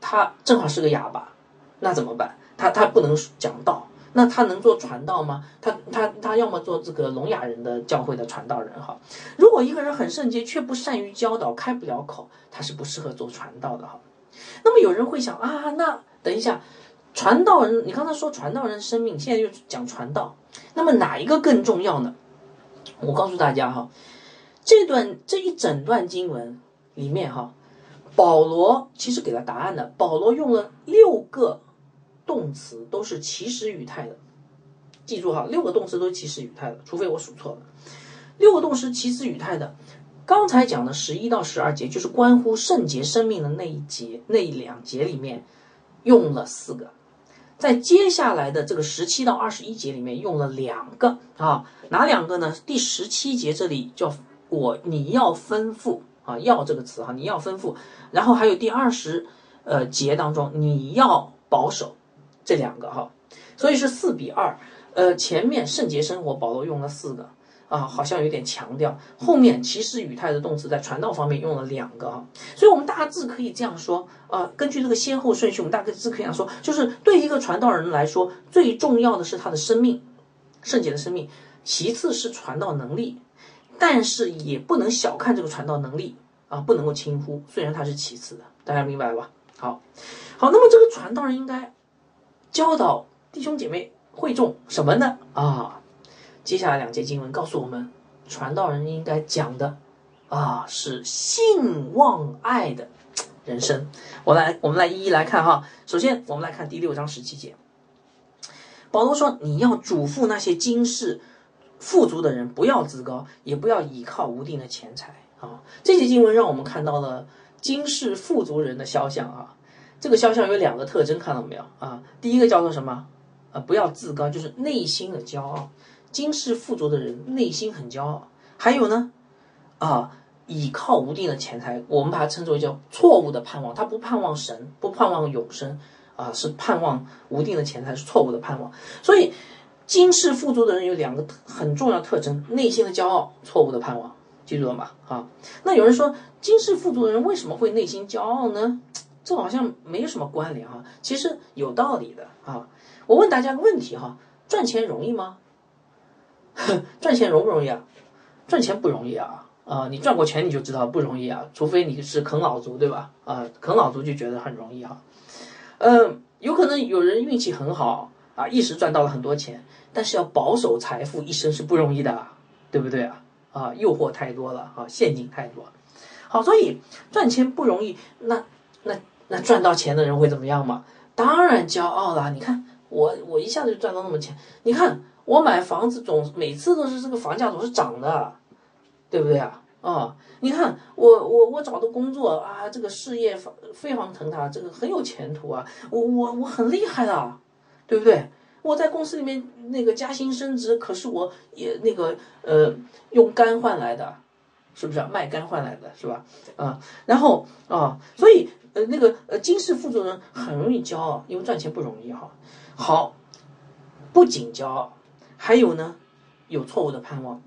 他正好是个哑巴，那怎么办？他他不能讲道，那他能做传道吗？他他他要么做这个聋哑人的教会的传道人哈。如果一个人很圣洁却不善于教导，开不了口，他是不适合做传道的哈。那么有人会想啊，那等一下，传道人，你刚才说传道人生命，现在又讲传道，那么哪一个更重要呢？我告诉大家哈。这段这一整段经文里面哈，保罗其实给了答案的。保罗用了六个动词，都是祈使语态的。记住哈，六个动词都是祈使语态的，除非我数错了。六个动词祈使语态的，刚才讲的十一到十二节就是关乎圣洁生命的那一节那一两节里面用了四个，在接下来的这个十七到二十一节里面用了两个啊，哪两个呢？第十七节这里叫。我你要吩咐啊，要这个词哈，你要吩咐，然后还有第二十呃节当中你要保守这两个哈，所以是四比二。呃，前面圣洁生活保罗用了四个啊，好像有点强调。后面其实语态的动词在传道方面用了两个哈，所以我们大致可以这样说啊，根据这个先后顺序，我们大概是可以这样说，就是对一个传道人来说，最重要的是他的生命，圣洁的生命，其次是传道能力。但是也不能小看这个传道能力啊，不能够轻忽。虽然他是其次的，大家明白了吧？好，好，那么这个传道人应该教导弟兄姐妹会众什么呢？啊，接下来两节经文告诉我们，传道人应该讲的啊是信望爱的人生。我来，我们来一一来看哈。首先，我们来看第六章十七节，保罗说：“你要嘱咐那些今世。”富足的人不要自高，也不要倚靠无定的钱财啊！这节经文让我们看到了今世富足人的肖像啊。这个肖像有两个特征，看到没有啊？第一个叫做什么？啊，不要自高，就是内心的骄傲。今世富足的人内心很骄傲。还有呢，啊，倚靠无定的钱财，我们把它称作为叫错误的盼望。他不盼望神，不盼望永生啊，是盼望无定的钱财，是错误的盼望。所以。今世富足的人有两个很重要特征：内心的骄傲，错误的盼望。记住了吗？啊，那有人说，今世富足的人为什么会内心骄傲呢？这好像没有什么关联哈。其实有道理的啊。我问大家个问题哈：赚钱容易吗？赚钱容不容易啊？赚钱不容易啊！啊，你赚过钱你就知道不容易啊。除非你是啃老族，对吧？啊，啃老族就觉得很容易哈。嗯，有可能有人运气很好啊，一时赚到了很多钱。但是要保守财富一生是不容易的，对不对啊？啊，诱惑太多了啊，陷阱太多。好，所以赚钱不容易，那那那赚到钱的人会怎么样嘛？当然骄傲啦！你看我我一下子就赚到那么钱，你看我买房子总每次都是这个房价总是涨的，对不对啊？啊，你看我我我找的工作啊，这个事业飞黄腾达，这个很有前途啊，我我我很厉害的，对不对？我在公司里面那个加薪升职，可是我也那个呃用肝换来的，是不是卖肝换来的，是吧？啊，然后啊，所以呃那个呃金氏富足人很容易骄傲，因为赚钱不容易哈。好，不仅骄傲，还有呢有错误的盼望，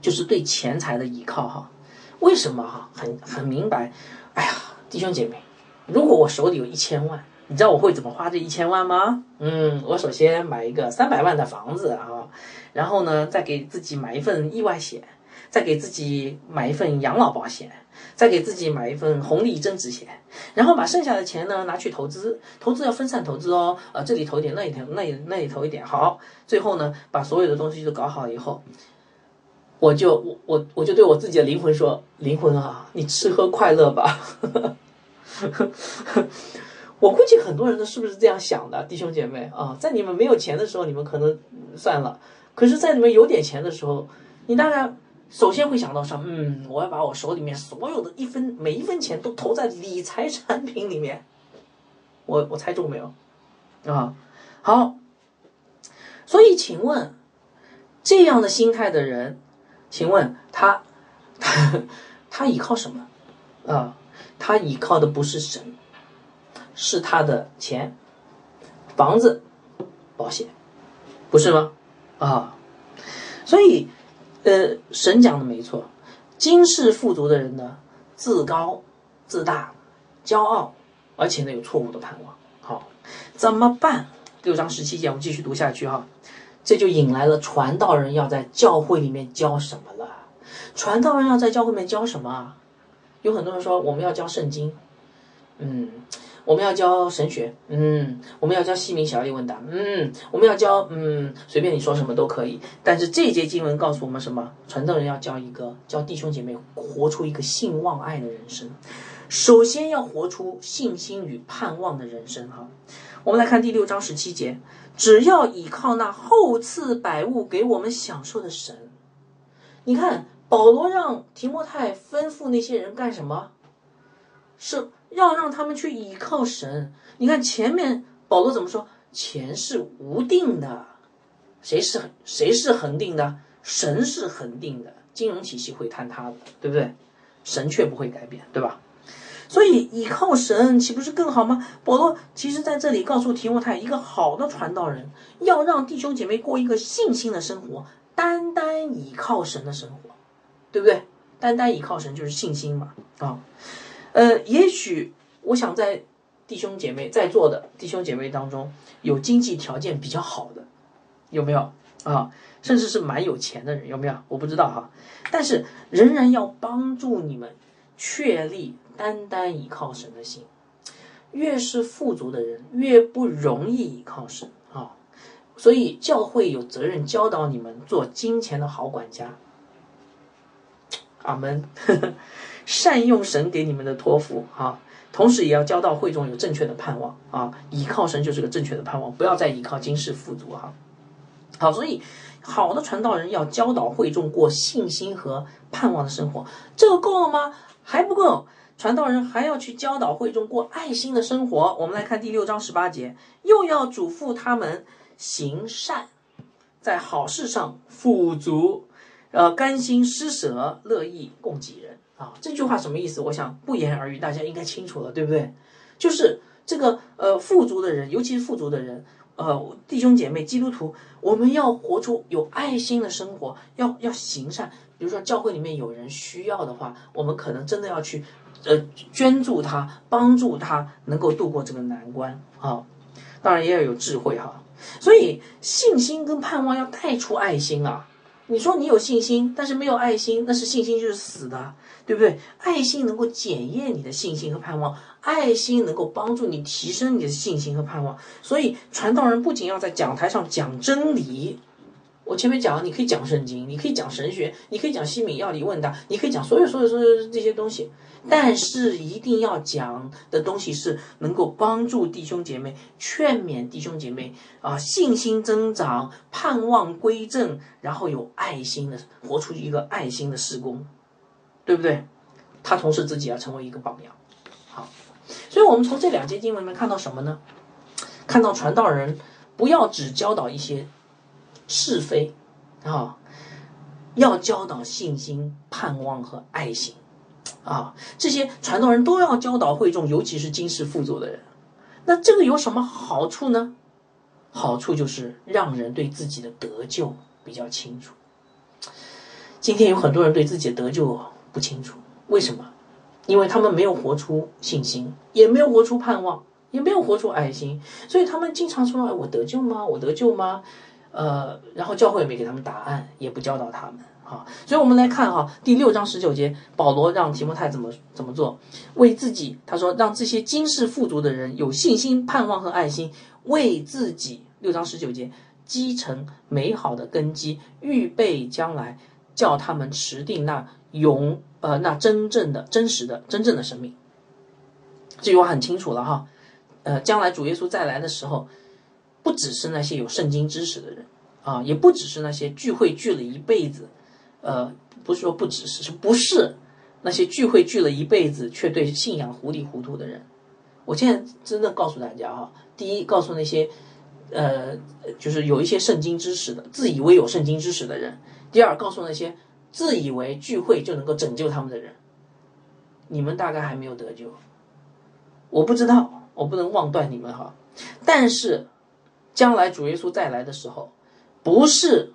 就是对钱财的依靠哈。为什么哈？很很明白，哎呀，弟兄姐妹，如果我手里有一千万。你知道我会怎么花这一千万吗？嗯，我首先买一个三百万的房子啊，然后呢，再给自己买一份意外险，再给自己买一份养老保险，再给自己买一份红利增值险，然后把剩下的钱呢拿去投资，投资要分散投资哦，啊，这里投一点，那里投，那里那里投一点，好，最后呢，把所有的东西都搞好以后，我就我我我就对我自己的灵魂说，灵魂啊，你吃喝快乐吧。我估计很多人都是不是这样想的，弟兄姐妹啊，在你们没有钱的时候，你们可能算了；可是，在你们有点钱的时候，你当然首先会想到说，嗯，我要把我手里面所有的一分每一分钱都投在理财产品里面。我我猜中没有？啊，好。所以，请问这样的心态的人，请问他他 他依靠什么？啊，他依靠的不是神。是他的钱、房子、保险，不是吗？啊，所以，呃，神讲的没错，今世富足的人呢，自高自大、骄傲，而且呢有错误的盼望。好，怎么办？六章十七节，我们继续读下去哈。这就引来了传道人要在教会里面教什么了？传道人要在教会里面教什么？有很多人说我们要教圣经，嗯。我们要教神学，嗯，我们要教西明小利问答，嗯，我们要教，嗯，随便你说什么都可以。但是这节经文告诉我们什么？传道人要教一个，教弟兄姐妹活出一个信望爱的人生。首先要活出信心与盼望的人生。哈，我们来看第六章十七节，只要依靠那厚赐百物给我们享受的神。你看，保罗让提摩太吩咐那些人干什么？是。要让他们去倚靠神。你看前面保罗怎么说？钱是无定的，谁是谁是恒定的？神是恒定的，金融体系会坍塌的，对不对？神却不会改变，对吧？所以倚靠神岂不是更好吗？保罗其实在这里告诉提摩太，一个好的传道人要让弟兄姐妹过一个信心的生活，单单倚靠神的生活，对不对？单单倚靠神就是信心嘛，啊。呃，也许我想在弟兄姐妹在座的弟兄姐妹当中，有经济条件比较好的，有没有？啊，甚至是蛮有钱的人，有没有？我不知道哈，但是仍然要帮助你们确立单单依靠神的心。越是富足的人，越不容易依靠神啊，所以教会有责任教导你们做金钱的好管家。阿门，善用神给你们的托付啊，同时也要教到会众有正确的盼望啊，依靠神就是个正确的盼望，不要再依靠今世富足哈。好，所以好的传道人要教导会众过信心和盼望的生活，这个够了吗？还不够。传道人还要去教导会众过爱心的生活。我们来看第六章十八节，又要嘱咐他们行善，在好事上富足，呃，甘心施舍，乐意供给人啊。这句话什么意思？我想不言而喻，大家应该清楚了，对不对？就是这个呃，富足的人，尤其是富足的人，呃，弟兄姐妹，基督徒，我们要活出有爱心的生活，要要行善。比如说教会里面有人需要的话，我们可能真的要去。呃，捐助他，帮助他能够度过这个难关啊！当然也要有智慧哈。所以信心跟盼望要带出爱心啊！你说你有信心，但是没有爱心，那是信心就是死的，对不对？爱心能够检验你的信心和盼望，爱心能够帮助你提升你的信心和盼望。所以传道人不仅要在讲台上讲真理。我前面讲了，你可以讲圣经，你可以讲神学，你可以讲西敏要理问答，你可以讲所有所有所有这些东西，但是一定要讲的东西是能够帮助弟兄姐妹、劝勉弟兄姐妹啊，信心增长、盼望归正，然后有爱心的活出一个爱心的施工，对不对？他同时自己要成为一个榜样。好，所以我们从这两节经文里面看到什么呢？看到传道人不要只教导一些。是非啊，要教导信心、盼望和爱心啊，这些传道人都要教导会众，尤其是今世富足的人。那这个有什么好处呢？好处就是让人对自己的得救比较清楚。今天有很多人对自己的得救不清楚，为什么？因为他们没有活出信心，也没有活出盼望，也没有活出爱心，所以他们经常说：“哎，我得救吗？我得救吗？”呃，然后教会也没给他们答案，也不教导他们，啊。所以我们来看哈，第六章十九节，保罗让提摩太怎么怎么做，为自己，他说让这些今世富足的人有信心、盼望和爱心，为自己六章十九节积成美好的根基，预备将来叫他们持定那永呃那真正的真实的真正的生命。这句话很清楚了哈，呃，将来主耶稣再来的时候。不只是那些有圣经知识的人啊，也不只是那些聚会聚了一辈子，呃，不是说不只是，是不是那些聚会聚了一辈子却对信仰糊里糊涂的人？我现在真的告诉大家哈，第一，告诉那些呃，就是有一些圣经知识的，自以为有圣经知识的人；第二，告诉那些自以为聚会就能够拯救他们的人，你们大概还没有得救。我不知道，我不能妄断你们哈，但是。将来主耶稣再来的时候，不是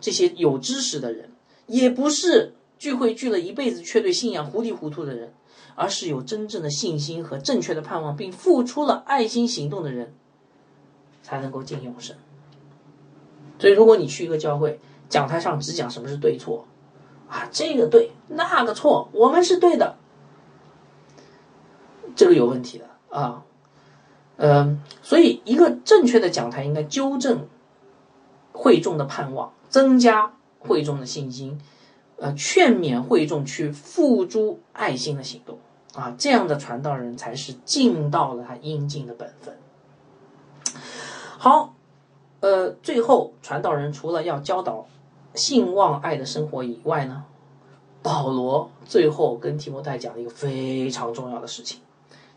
这些有知识的人，也不是聚会聚了一辈子却对信仰糊里糊涂的人，而是有真正的信心和正确的盼望，并付出了爱心行动的人，才能够进永生。所以，如果你去一个教会讲台上只讲什么是对错，啊，这个对，那个错，我们是对的，这个有问题的啊。嗯，所以一个正确的讲台应该纠正会众的盼望，增加会众的信心，呃，劝勉会众去付诸爱心的行动啊，这样的传道人才是尽到了他应尽的本分。好，呃，最后传道人除了要教导信望爱的生活以外呢，保罗最后跟提摩太讲了一个非常重要的事情。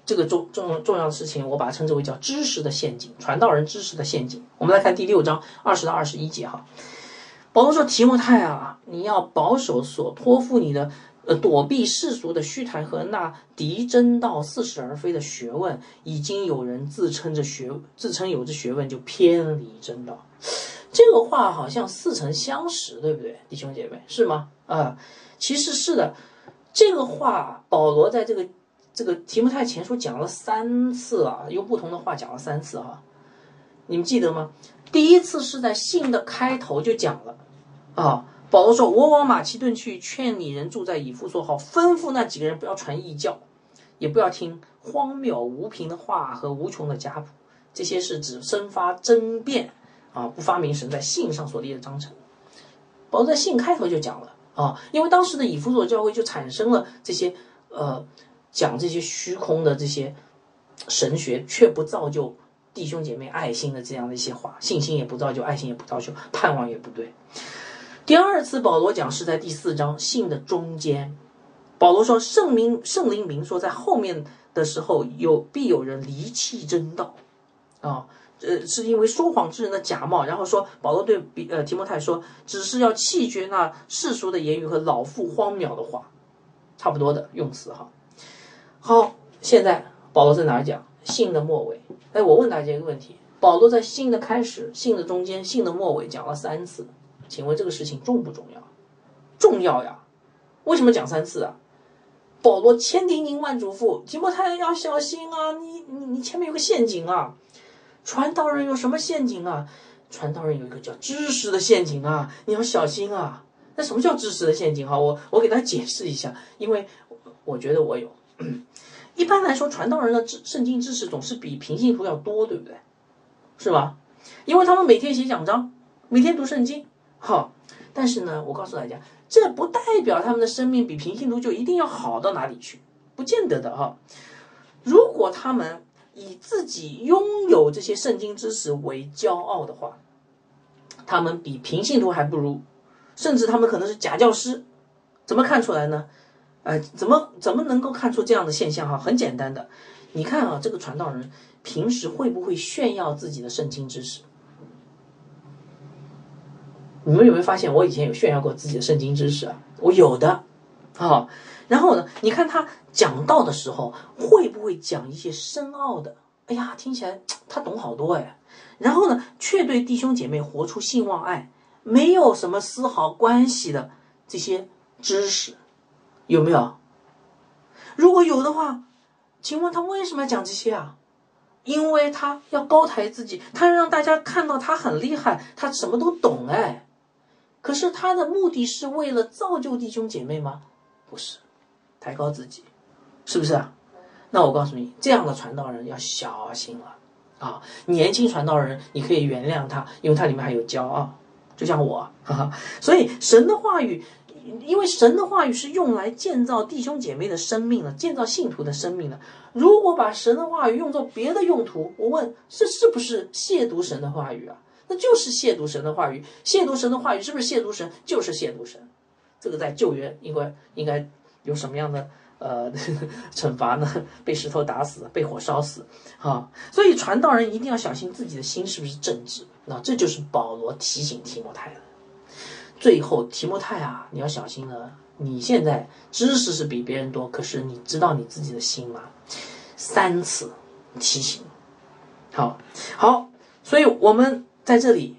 这个重重重要的事情，我把它称之为叫知识的陷阱，传道人知识的陷阱。我们来看第六章二十到二十一节哈。保罗说：“提摩太啊，你要保守所托付你的，呃，躲避世俗的虚谈和那敌真道似是而非的学问。已经有人自称着学，自称有着学问，就偏离真道。这个话好像似曾相识，对不对，弟兄姐妹？是吗？啊，其实是的。这个话，保罗在这个。这个提摩太前书讲了三次啊，用不同的话讲了三次哈。你们记得吗？第一次是在信的开头就讲了，啊，保罗说：“我往马其顿去，劝你人住在以弗所，好吩咐那几个人不要传异教，也不要听荒谬无凭的话和无穷的家谱。这些是指生发争辩啊，不发明神在信上所立的章程。”保罗在信开头就讲了啊，因为当时的以弗所教会就产生了这些呃讲这些虚空的这些神学，却不造就。弟兄姐妹爱心的这样的一些话，信心也不造就，爱心也不造就，盼望也不对。第二次保罗讲是在第四章信的中间，保罗说圣明圣灵明说在后面的时候有必有人离弃真道啊，呃，是因为说谎之人的假冒。然后说保罗对比呃提摩太说，只是要弃绝那世俗的言语和老妇荒谬的话，差不多的用词哈。好，现在保罗在哪儿讲？信的末尾，哎，我问大家一个问题：保罗在信的开始、信的中间、信的末尾讲了三次，请问这个事情重不重要？重要呀！为什么讲三次啊？保罗千叮咛万嘱咐提摩太要小心啊！你你你前面有个陷阱啊！传道人有什么陷阱啊？传道人有一个叫知识的陷阱啊！你要小心啊！那什么叫知识的陷阱？哈，我我给大家解释一下，因为我觉得我有。一般来说，传道人的知圣经知识总是比平信徒要多，对不对？是吧？因为他们每天写讲章，每天读圣经，好。但是呢，我告诉大家，这不代表他们的生命比平信徒就一定要好到哪里去，不见得的哈。如果他们以自己拥有这些圣经知识为骄傲的话，他们比平信徒还不如，甚至他们可能是假教师。怎么看出来呢？呃，怎么怎么能够看出这样的现象哈？很简单的，你看啊，这个传道人平时会不会炫耀自己的圣经知识？你们有没有发现，我以前有炫耀过自己的圣经知识啊？我有的，啊，然后呢，你看他讲道的时候，会不会讲一些深奥的？哎呀，听起来他懂好多哎。然后呢，却对弟兄姐妹活出信望爱，没有什么丝毫关系的这些知识。有没有？如果有的话，请问他为什么要讲这些啊？因为他要高抬自己，他要让大家看到他很厉害，他什么都懂哎。可是他的目的是为了造就弟兄姐妹吗？不是，抬高自己，是不是啊？那我告诉你，这样的传道人要小心了啊！年轻传道人你可以原谅他，因为他里面还有骄傲，就像我，哈哈。所以神的话语。因为神的话语是用来建造弟兄姐妹的生命的，建造信徒的生命的。如果把神的话语用作别的用途，我问这是不是亵渎神的话语啊？那就是亵渎神的话语。亵渎神的话语是不是亵渎神？就是亵渎神。这个在旧约应该应该有什么样的呃 惩罚呢？被石头打死，被火烧死啊！所以传道人一定要小心自己的心是不是正直。那这就是保罗提醒提摩太的。最后，提摩太啊，你要小心了。你现在知识是比别人多，可是你知道你自己的心吗？三次提醒，好，好，所以我们在这里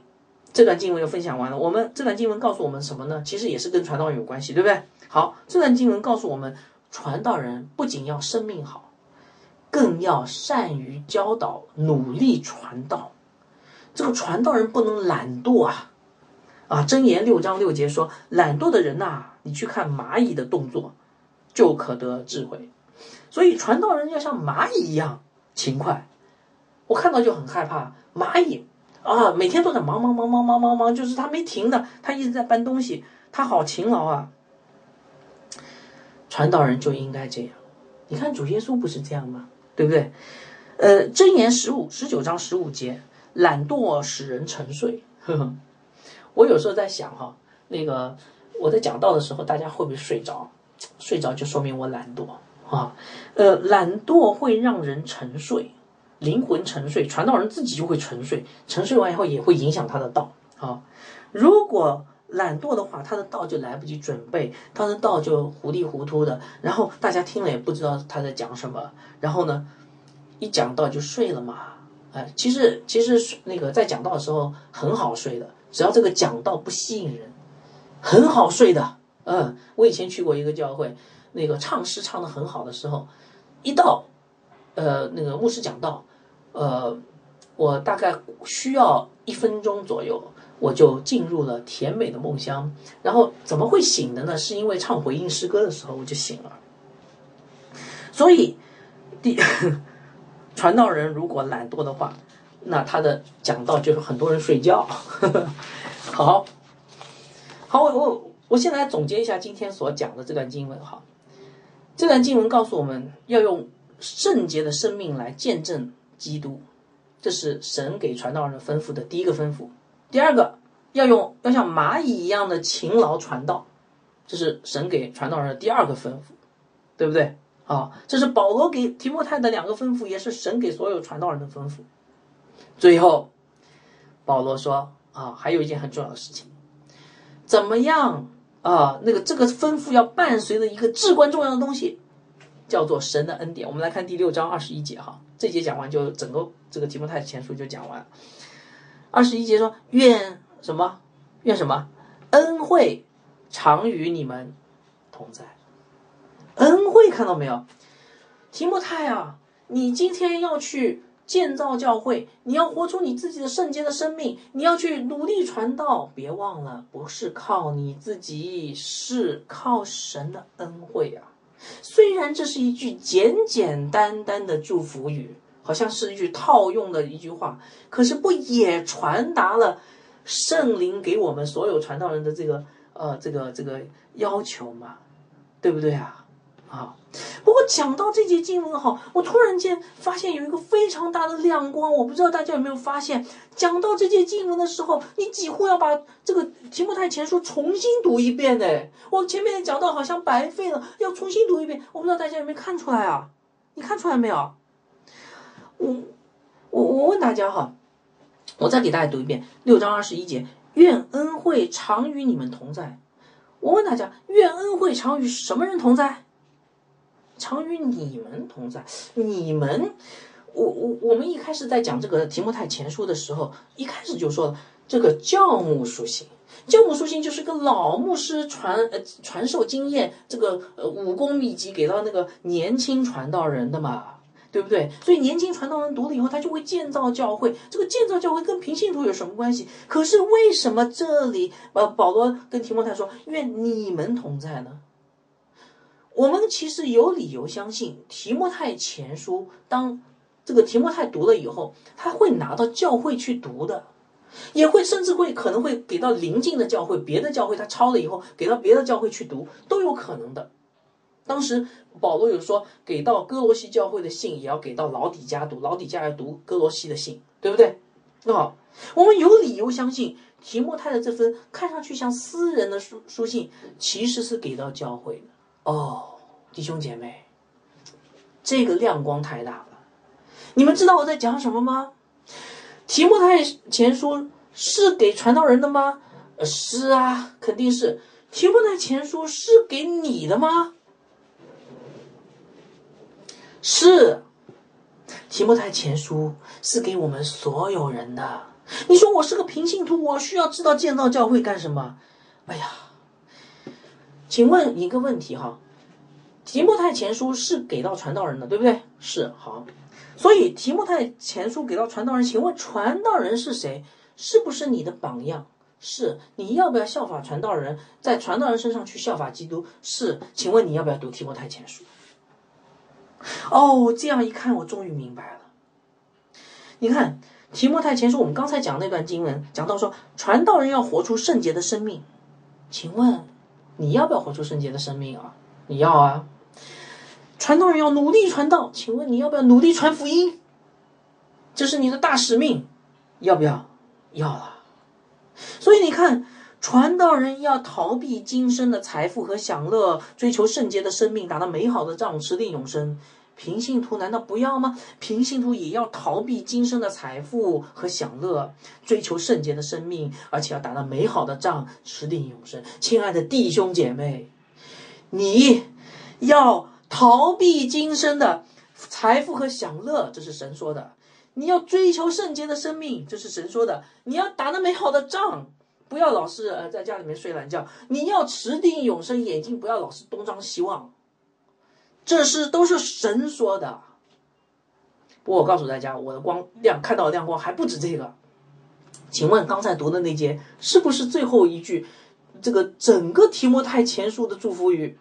这段经文又分享完了。我们这段经文告诉我们什么呢？其实也是跟传道有关系，对不对？好，这段经文告诉我们，传道人不仅要生命好，更要善于教导，努力传道。这个传道人不能懒惰啊。啊，箴言六章六节说，懒惰的人呐，你去看蚂蚁的动作，就可得智慧。所以传道人要像蚂蚁一样勤快。我看到就很害怕，蚂蚁啊，每天都在忙忙忙忙忙忙忙，就是他没停的，他一直在搬东西，他好勤劳啊。传道人就应该这样。你看主耶稣不是这样吗？对不对？呃，箴言十五十九章十五节，懒惰使人沉睡。呵呵。我有时候在想哈，那个我在讲道的时候，大家会不会睡着？睡着就说明我懒惰啊。呃，懒惰会让人沉睡，灵魂沉睡，传道人自己就会沉睡，沉睡完以后也会影响他的道啊。如果懒惰的话，他的道就来不及准备，他的道就糊里糊涂的，然后大家听了也不知道他在讲什么，然后呢，一讲道就睡了嘛。哎，其实其实那个在讲道的时候很好睡的。只要这个讲道不吸引人，很好睡的。嗯，我以前去过一个教会，那个唱诗唱的很好的时候，一到，呃，那个牧师讲道，呃，我大概需要一分钟左右，我就进入了甜美的梦乡。然后怎么会醒的呢？是因为唱回应诗歌的时候我就醒了。所以，第 传道人如果懒惰的话，那他的讲道就是很多人睡觉。好，好，我我我先来总结一下今天所讲的这段经文哈。这段经文告诉我们要用圣洁的生命来见证基督，这是神给传道人的吩咐的第一个吩咐。第二个，要用要像蚂蚁一样的勤劳传道，这是神给传道人的第二个吩咐，对不对？啊，这是保罗给提摩太的两个吩咐，也是神给所有传道人的吩咐。最后，保罗说啊，还有一件很重要的事情，怎么样啊？那个这个吩咐要伴随着一个至关重要的东西，叫做神的恩典。我们来看第六章二十一节哈，这节讲完就整个这个提摩太前书就讲完了。二十一节说，愿什么？愿什么？恩惠常与你们同在。恩惠看到没有？提莫泰啊，你今天要去建造教会，你要活出你自己的圣洁的生命，你要去努力传道。别忘了，不是靠你自己，是靠神的恩惠啊。虽然这是一句简简单单的祝福语，好像是一句套用的一句话，可是不也传达了圣灵给我们所有传道人的这个呃这个这个要求吗？对不对啊？啊，不过讲到这节经文哈，我突然间发现有一个非常大的亮光，我不知道大家有没有发现，讲到这节经文的时候，你几乎要把这个提摩太前书重新读一遍呢。我前面讲到好像白费了，要重新读一遍，我不知道大家有没有看出来啊？你看出来没有？我我我问大家哈，我再给大家读一遍六章二十一节，愿恩惠常与你们同在。我问大家，愿恩惠常与什么人同在？常与你们同在，你们，我我我们一开始在讲这个提摩太前书的时候，一开始就说了这个教牧书信，教牧书信就是个老牧师传呃传授经验，这个呃武功秘籍给到那个年轻传道人的嘛，对不对？所以年轻传道人读了以后，他就会建造教会。这个建造教会跟平信徒有什么关系？可是为什么这里呃保罗跟提摩太说愿你们同在呢？我们其实有理由相信，提莫泰前书当这个提莫泰读了以后，他会拿到教会去读的，也会甚至会可能会给到邻近的教会、别的教会，他抄了以后给到别的教会去读，都有可能的。当时保罗有说，给到哥罗西教会的信也要给到老底家读，老底家要读哥罗西的信，对不对？那好我们有理由相信，提莫泰的这份看上去像私人的书书信，其实是给到教会的。哦，弟兄姐妹，这个亮光太大了！你们知道我在讲什么吗？提摩太前书是给传道人的吗？是啊，肯定是。提摩太前书是给你的吗？是。提摩太前书是给我们所有人的。你说我是个平信徒，我需要知道建造教会干什么？哎呀！请问一个问题哈，提摩太前书是给到传道人的，对不对？是好，所以提摩太前书给到传道人，请问传道人是谁？是不是你的榜样？是，你要不要效法传道人，在传道人身上去效法基督？是，请问你要不要读提摩太前书？哦，这样一看，我终于明白了。你看提摩太前书，我们刚才讲那段经文，讲到说传道人要活出圣洁的生命，请问？你要不要活出圣洁的生命啊？你要啊！传道人要努力传道，请问你要不要努力传福音？这是你的大使命，要不要？要了。所以你看，传道人要逃避今生的财富和享乐，追求圣洁的生命，打到美好的仗，持定永生。平信徒难道不要吗？平信徒也要逃避今生的财富和享乐，追求圣洁的生命，而且要打到美好的仗，持定永生。亲爱的弟兄姐妹，你要逃避今生的财富和享乐，这是神说的；你要追求圣洁的生命，这是神说的；你要打那美好的仗，不要老是呃在家里面睡懒觉；你要持定永生，眼睛不要老是东张西望。这是都是神说的，不过我告诉大家，我的光亮看到的亮光还不止这个。请问刚才读的那节是不是最后一句？这个整个提摩太前书的祝福语，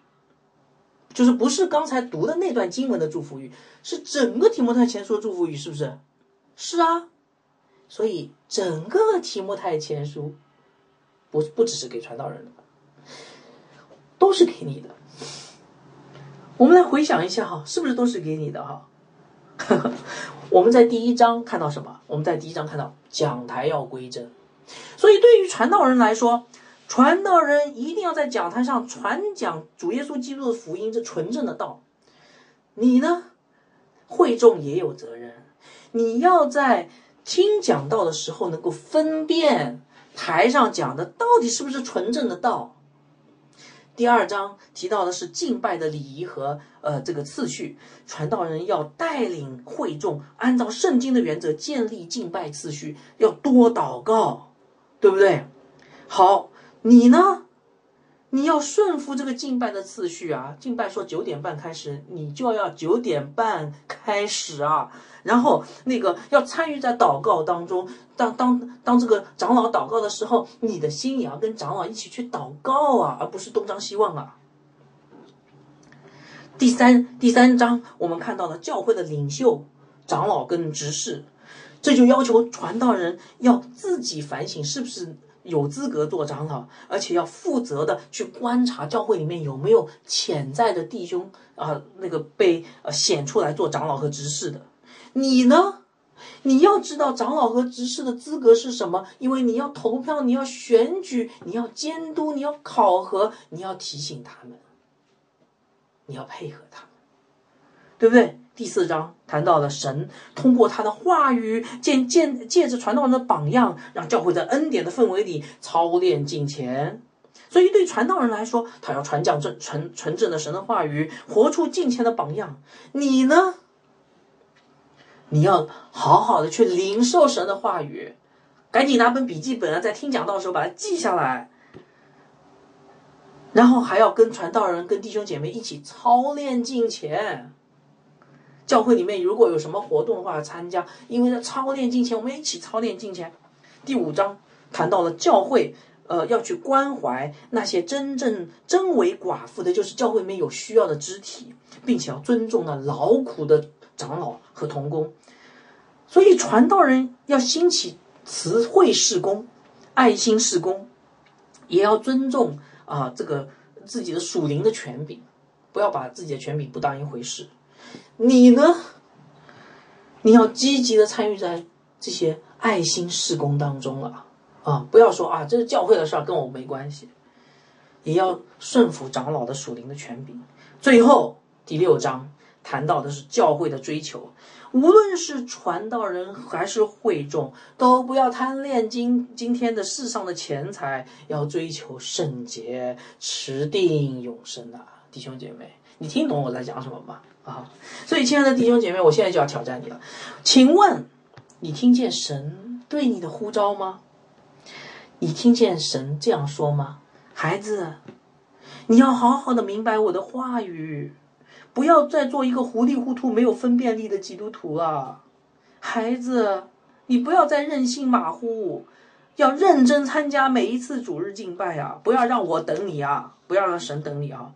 就是不是刚才读的那段经文的祝福语，是整个提摩太前书的祝福语，是不是？是啊。所以整个提摩太前书，不不只是给传道人的，都是给你的。我们来回想一下哈，是不是都是给你的哈？我们在第一章看到什么？我们在第一章看到讲台要归正，所以对于传道人来说，传道人一定要在讲台上传讲主耶稣基督的福音，这纯正的道。你呢，会众也有责任，你要在听讲道的时候能够分辨台上讲的到底是不是纯正的道。第二章提到的是敬拜的礼仪和呃这个次序，传道人要带领会众按照圣经的原则建立敬拜次序，要多祷告，对不对？好，你呢？你要顺服这个敬拜的次序啊！敬拜说九点半开始，你就要九点半开始啊！然后那个要参与在祷告当中，当当当这个长老祷告的时候，你的心也要跟长老一起去祷告啊，而不是东张西望啊。第三第三章我们看到了教会的领袖、长老跟执事，这就要求传道人要自己反省是不是。有资格做长老，而且要负责的去观察教会里面有没有潜在的弟兄啊，那个被呃选出来做长老和执事的。你呢？你要知道长老和执事的资格是什么，因为你要投票，你要选举，你要监督，你要考核，你要提醒他们，你要配合他们，对不对？第四章谈到了神通过他的话语，借借借着传道人的榜样，让教会在恩典的氛围里操练敬虔。所以，对传道人来说，他要传讲正纯纯正的神的话语，活出敬虔的榜样。你呢？你要好好的去领受神的话语，赶紧拿本笔记本啊，在听讲道的时候把它记下来，然后还要跟传道人、跟弟兄姐妹一起操练敬虔。教会里面如果有什么活动的话，参加，因为在操练金钱，我们一起操练金钱。第五章谈到了教会，呃，要去关怀那些真正真为寡妇的，就是教会里面有需要的肢体，并且要尊重那劳苦的长老和童工。所以传道人要兴起慈惠事工、爱心事工，也要尊重啊这个自己的属灵的权柄，不要把自己的权柄不当一回事。你呢？你要积极的参与在这些爱心事工当中了！啊，不要说啊，这是教会的事儿，跟我没关系。也要顺服长老的属灵的权柄。最后第六章谈到的是教会的追求，无论是传道人还是会众，都不要贪恋今今天的世上的钱财，要追求圣洁，持定永生啊！弟兄姐妹，你听懂我在讲什么吗？啊，所以亲爱的弟兄姐妹，我现在就要挑战你了，请问你听见神对你的呼召吗？你听见神这样说吗？孩子，你要好好的明白我的话语，不要再做一个糊里糊涂、没有分辨力的基督徒了。孩子，你不要再任性马虎，要认真参加每一次主日敬拜啊！不要让我等你啊！不要让神等你啊！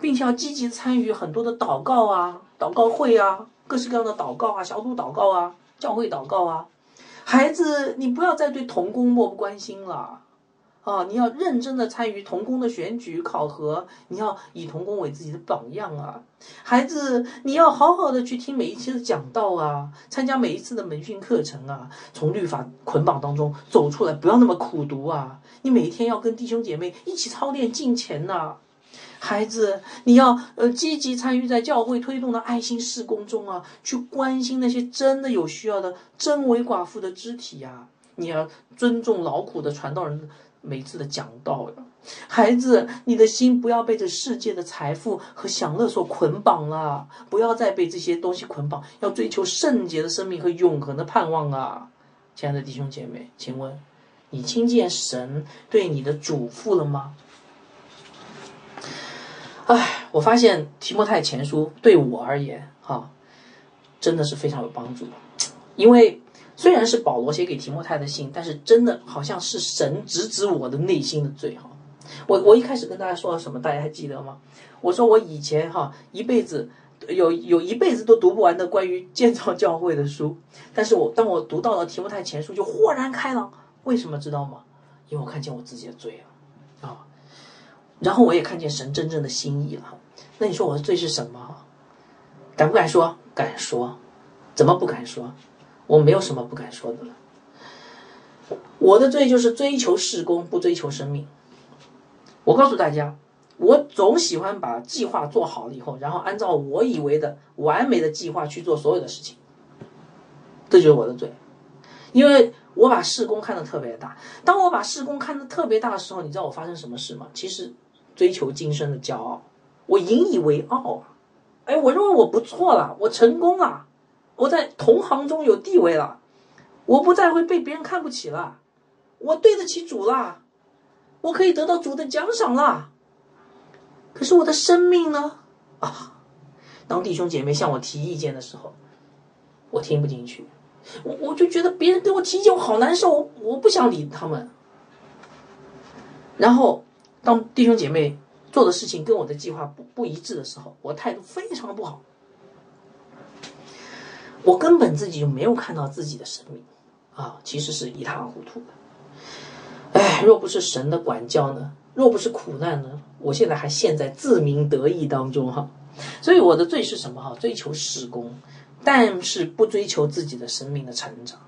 并且要积极参与很多的祷告啊、祷告会啊、各式各样的祷告啊、小组祷告啊、教会祷告啊。孩子，你不要再对童工漠不关心了啊！你要认真的参与童工的选举考核，你要以童工为自己的榜样啊！孩子，你要好好的去听每一期的讲道啊，参加每一次的门训课程啊，从律法捆绑当中走出来，不要那么苦读啊！你每天要跟弟兄姐妹一起操练敬虔呐。孩子，你要呃积极参与在教会推动的爱心事工中啊，去关心那些真的有需要的真为寡妇的肢体呀。你要尊重劳苦的传道人每次的讲道呀。孩子，你的心不要被这世界的财富和享乐所捆绑了，不要再被这些东西捆绑，要追求圣洁的生命和永恒的盼望啊！亲爱的弟兄姐妹，请问你听见神对你的嘱咐了吗？唉，我发现提摩太前书对我而言，哈，真的是非常有帮助。因为虽然是保罗写给提摩太的信，但是真的好像是神直指我的内心的罪哈。我我一开始跟大家说了什么，大家还记得吗？我说我以前哈一辈子有有一辈子都读不完的关于建造教会的书，但是我当我读到了提摩太前书，就豁然开朗。为什么知道吗？因为我看见我自己的罪了啊，然后我也看见神真正的心意了。那你说我的罪是什么？敢不敢说？敢说？怎么不敢说？我没有什么不敢说的了。我的罪就是追求事功，不追求生命。我告诉大家，我总喜欢把计划做好了以后，然后按照我以为的完美的计划去做所有的事情。这就是我的罪，因为。我把事工看得特别大，当我把事工看得特别大的时候，你知道我发生什么事吗？其实追求今生的骄傲，我引以为傲啊！哎，我认为我不错了，我成功了，我在同行中有地位了，我不再会被别人看不起了，我对得起主了，我可以得到主的奖赏了。可是我的生命呢？啊，当弟兄姐妹向我提意见的时候，我听不进去。我我就觉得别人对我提意见，我好难受，我不想理他们。然后，当弟兄姐妹做的事情跟我的计划不不一致的时候，我态度非常不好。我根本自己就没有看到自己的生命，啊，其实是一塌糊涂的。哎，若不是神的管教呢？若不是苦难呢？我现在还陷在自鸣得意当中哈。所以我的罪是什么哈？追求施工。但是不追求自己的生命的成长，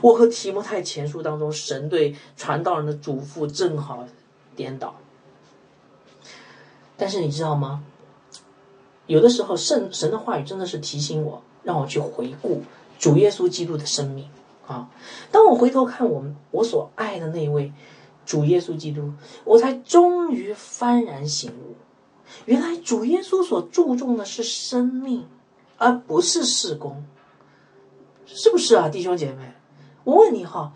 我和提摩太前书当中神对传道人的嘱咐正好颠倒。但是你知道吗？有的时候圣神的话语真的是提醒我，让我去回顾主耶稣基督的生命啊。当我回头看我们我所爱的那位主耶稣基督，我才终于幡然醒悟，原来主耶稣所注重的是生命。而不是事工，是不是啊，弟兄姐妹？我问你哈，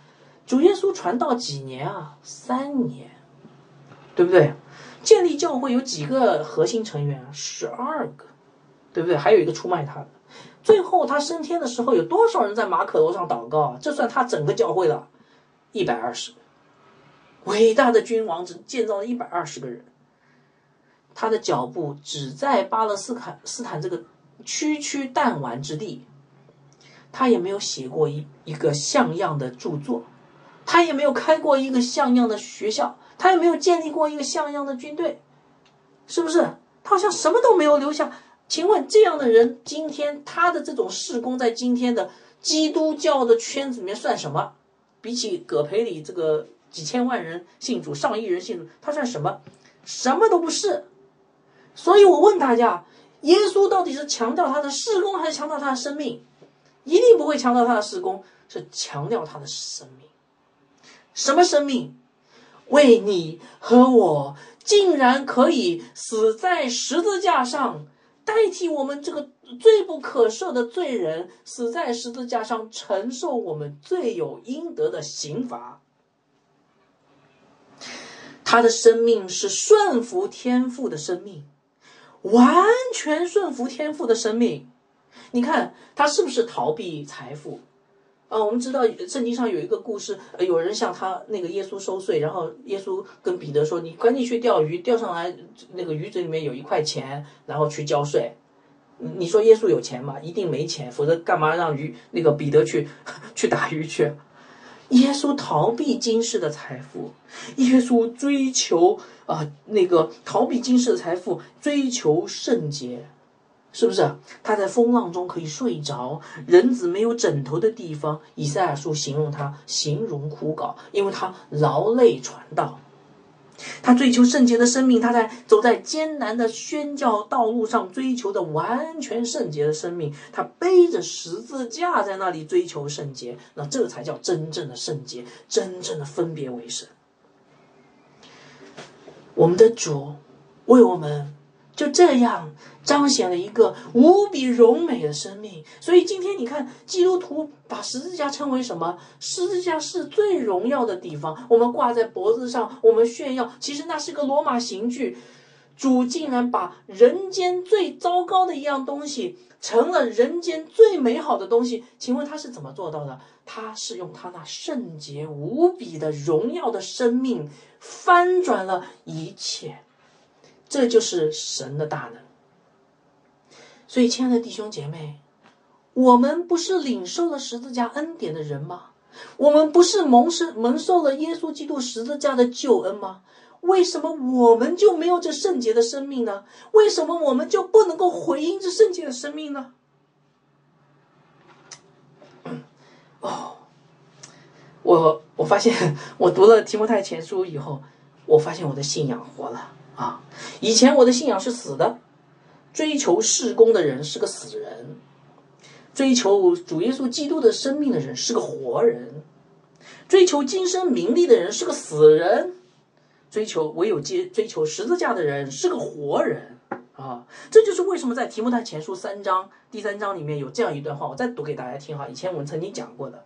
主耶稣传道几年啊？三年，对不对？建立教会有几个核心成员？十二个，对不对？还有一个出卖他的。最后他升天的时候，有多少人在马可楼上祷告啊？这算他整个教会了，一百二十个。伟大的君王只建造了一百二十个人，他的脚步只在巴勒斯坦斯坦这个。区区弹丸之地，他也没有写过一一个像样的著作，他也没有开过一个像样的学校，他也没有建立过一个像样的军队，是不是？他好像什么都没有留下。请问这样的人，今天他的这种事工，在今天的基督教的圈子里面算什么？比起葛培里这个几千万人信主、上亿人信主，他算什么？什么都不是。所以我问大家。耶稣到底是强调他的事工，还是强调他的生命？一定不会强调他的事工，是强调他的生命。什么生命？为你和我，竟然可以死在十字架上，代替我们这个罪不可赦的罪人，死在十字架上，承受我们罪有应得的刑罚。他的生命是顺服天父的生命。完全顺服天赋的生命，你看他是不是逃避财富？啊，我们知道圣经上有一个故事，有人向他那个耶稣收税，然后耶稣跟彼得说：“你赶紧去钓鱼，钓上来那个鱼嘴里面有一块钱，然后去交税。”你说耶稣有钱吗？一定没钱，否则干嘛让鱼那个彼得去去打鱼去？耶稣逃避今世的财富，耶稣追求啊那个逃避今世的财富，追求圣洁，是不是？他在风浪中可以睡着，人子没有枕头的地方，以赛亚书形容他形容枯槁，因为他劳累传道。他追求圣洁的生命，他在走在艰难的宣教道路上追求的完全圣洁的生命。他背着十字架在那里追求圣洁，那这才叫真正的圣洁，真正的分别为神。我们的主为我们。就这样彰显了一个无比柔美的生命。所以今天你看，基督徒把十字架称为什么？十字架是最荣耀的地方。我们挂在脖子上，我们炫耀。其实那是个罗马刑具，主竟然把人间最糟糕的一样东西，成了人间最美好的东西。请问他是怎么做到的？他是用他那圣洁无比的荣耀的生命，翻转了一切。这就是神的大能。所以，亲爱的弟兄姐妹，我们不是领受了十字架恩典的人吗？我们不是蒙受蒙受了耶稣基督十字架的救恩吗？为什么我们就没有这圣洁的生命呢？为什么我们就不能够回应这圣洁的生命呢？哦，我我发现 我读了提摩太前书以后，我发现我的信仰活了啊！以前我的信仰是死的，追求事工的人是个死人，追求主耶稣基督的生命的人是个活人，追求今生名利的人是个死人。追求唯有接追求十字架的人是个活人啊！这就是为什么在提摩太前书三章第三章里面有这样一段话，我再读给大家听哈。以前我们曾经讲过的，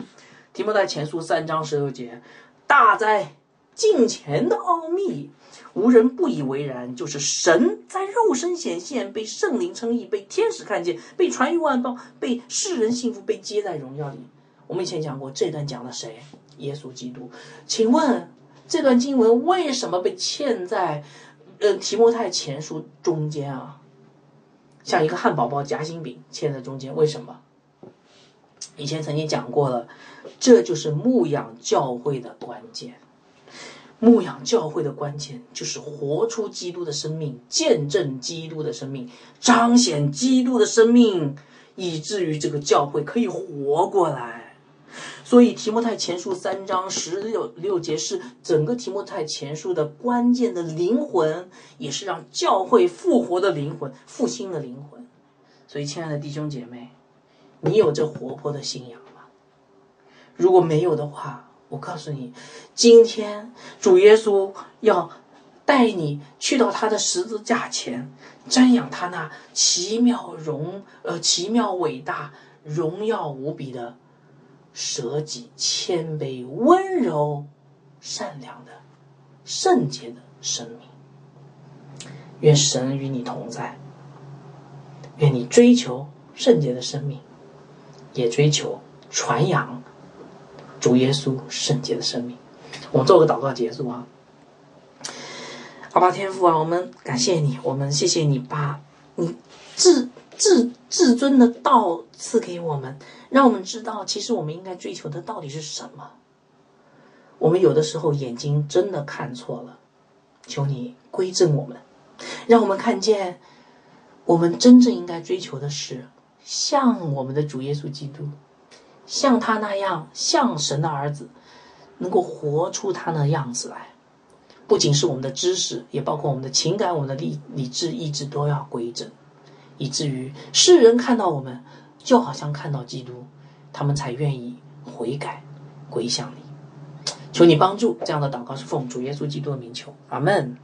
提摩太前书三章十六节：大灾近前的奥秘，无人不以为然，就是神在肉身显现，被圣灵称义，被天使看见，被传于万邦，被世人信服，被接在荣耀里。我们以前讲过，这段讲了谁？耶稣基督。请问？这段经文为什么被嵌在呃提摩太前书中间啊？像一个汉堡包夹心饼嵌在中间，为什么？以前曾经讲过了，这就是牧养教会的关键。牧养教会的关键就是活出基督的生命，见证基督的生命，彰显基督的生命，以至于这个教会可以活过来。所以提摩太前书三章十六六节是整个提摩太前书的关键的灵魂，也是让教会复活的灵魂、复兴的灵魂。所以，亲爱的弟兄姐妹，你有这活泼的信仰吗？如果没有的话，我告诉你，今天主耶稣要带你去到他的十字架前，瞻仰他那奇妙荣呃奇妙伟大、荣耀无比的。舍己、谦卑、温柔、善良的、圣洁的生命。愿神与你同在。愿你追求圣洁的生命，也追求传扬主耶稣圣洁的生命。我们做个祷告结束啊！好吧，天父啊，我们感谢你，我们谢谢你把你至至至尊的道赐给我们。让我们知道，其实我们应该追求的到底是什么。我们有的时候眼睛真的看错了，求你归正我们，让我们看见，我们真正应该追求的是像我们的主耶稣基督，像他那样，像神的儿子，能够活出他的样子来。不仅是我们的知识，也包括我们的情感、我们的理理智、意志都要归正，以至于世人看到我们。就好像看到基督，他们才愿意悔改归向你。求你帮助，这样的祷告是奉主耶稣基督的名求，阿门。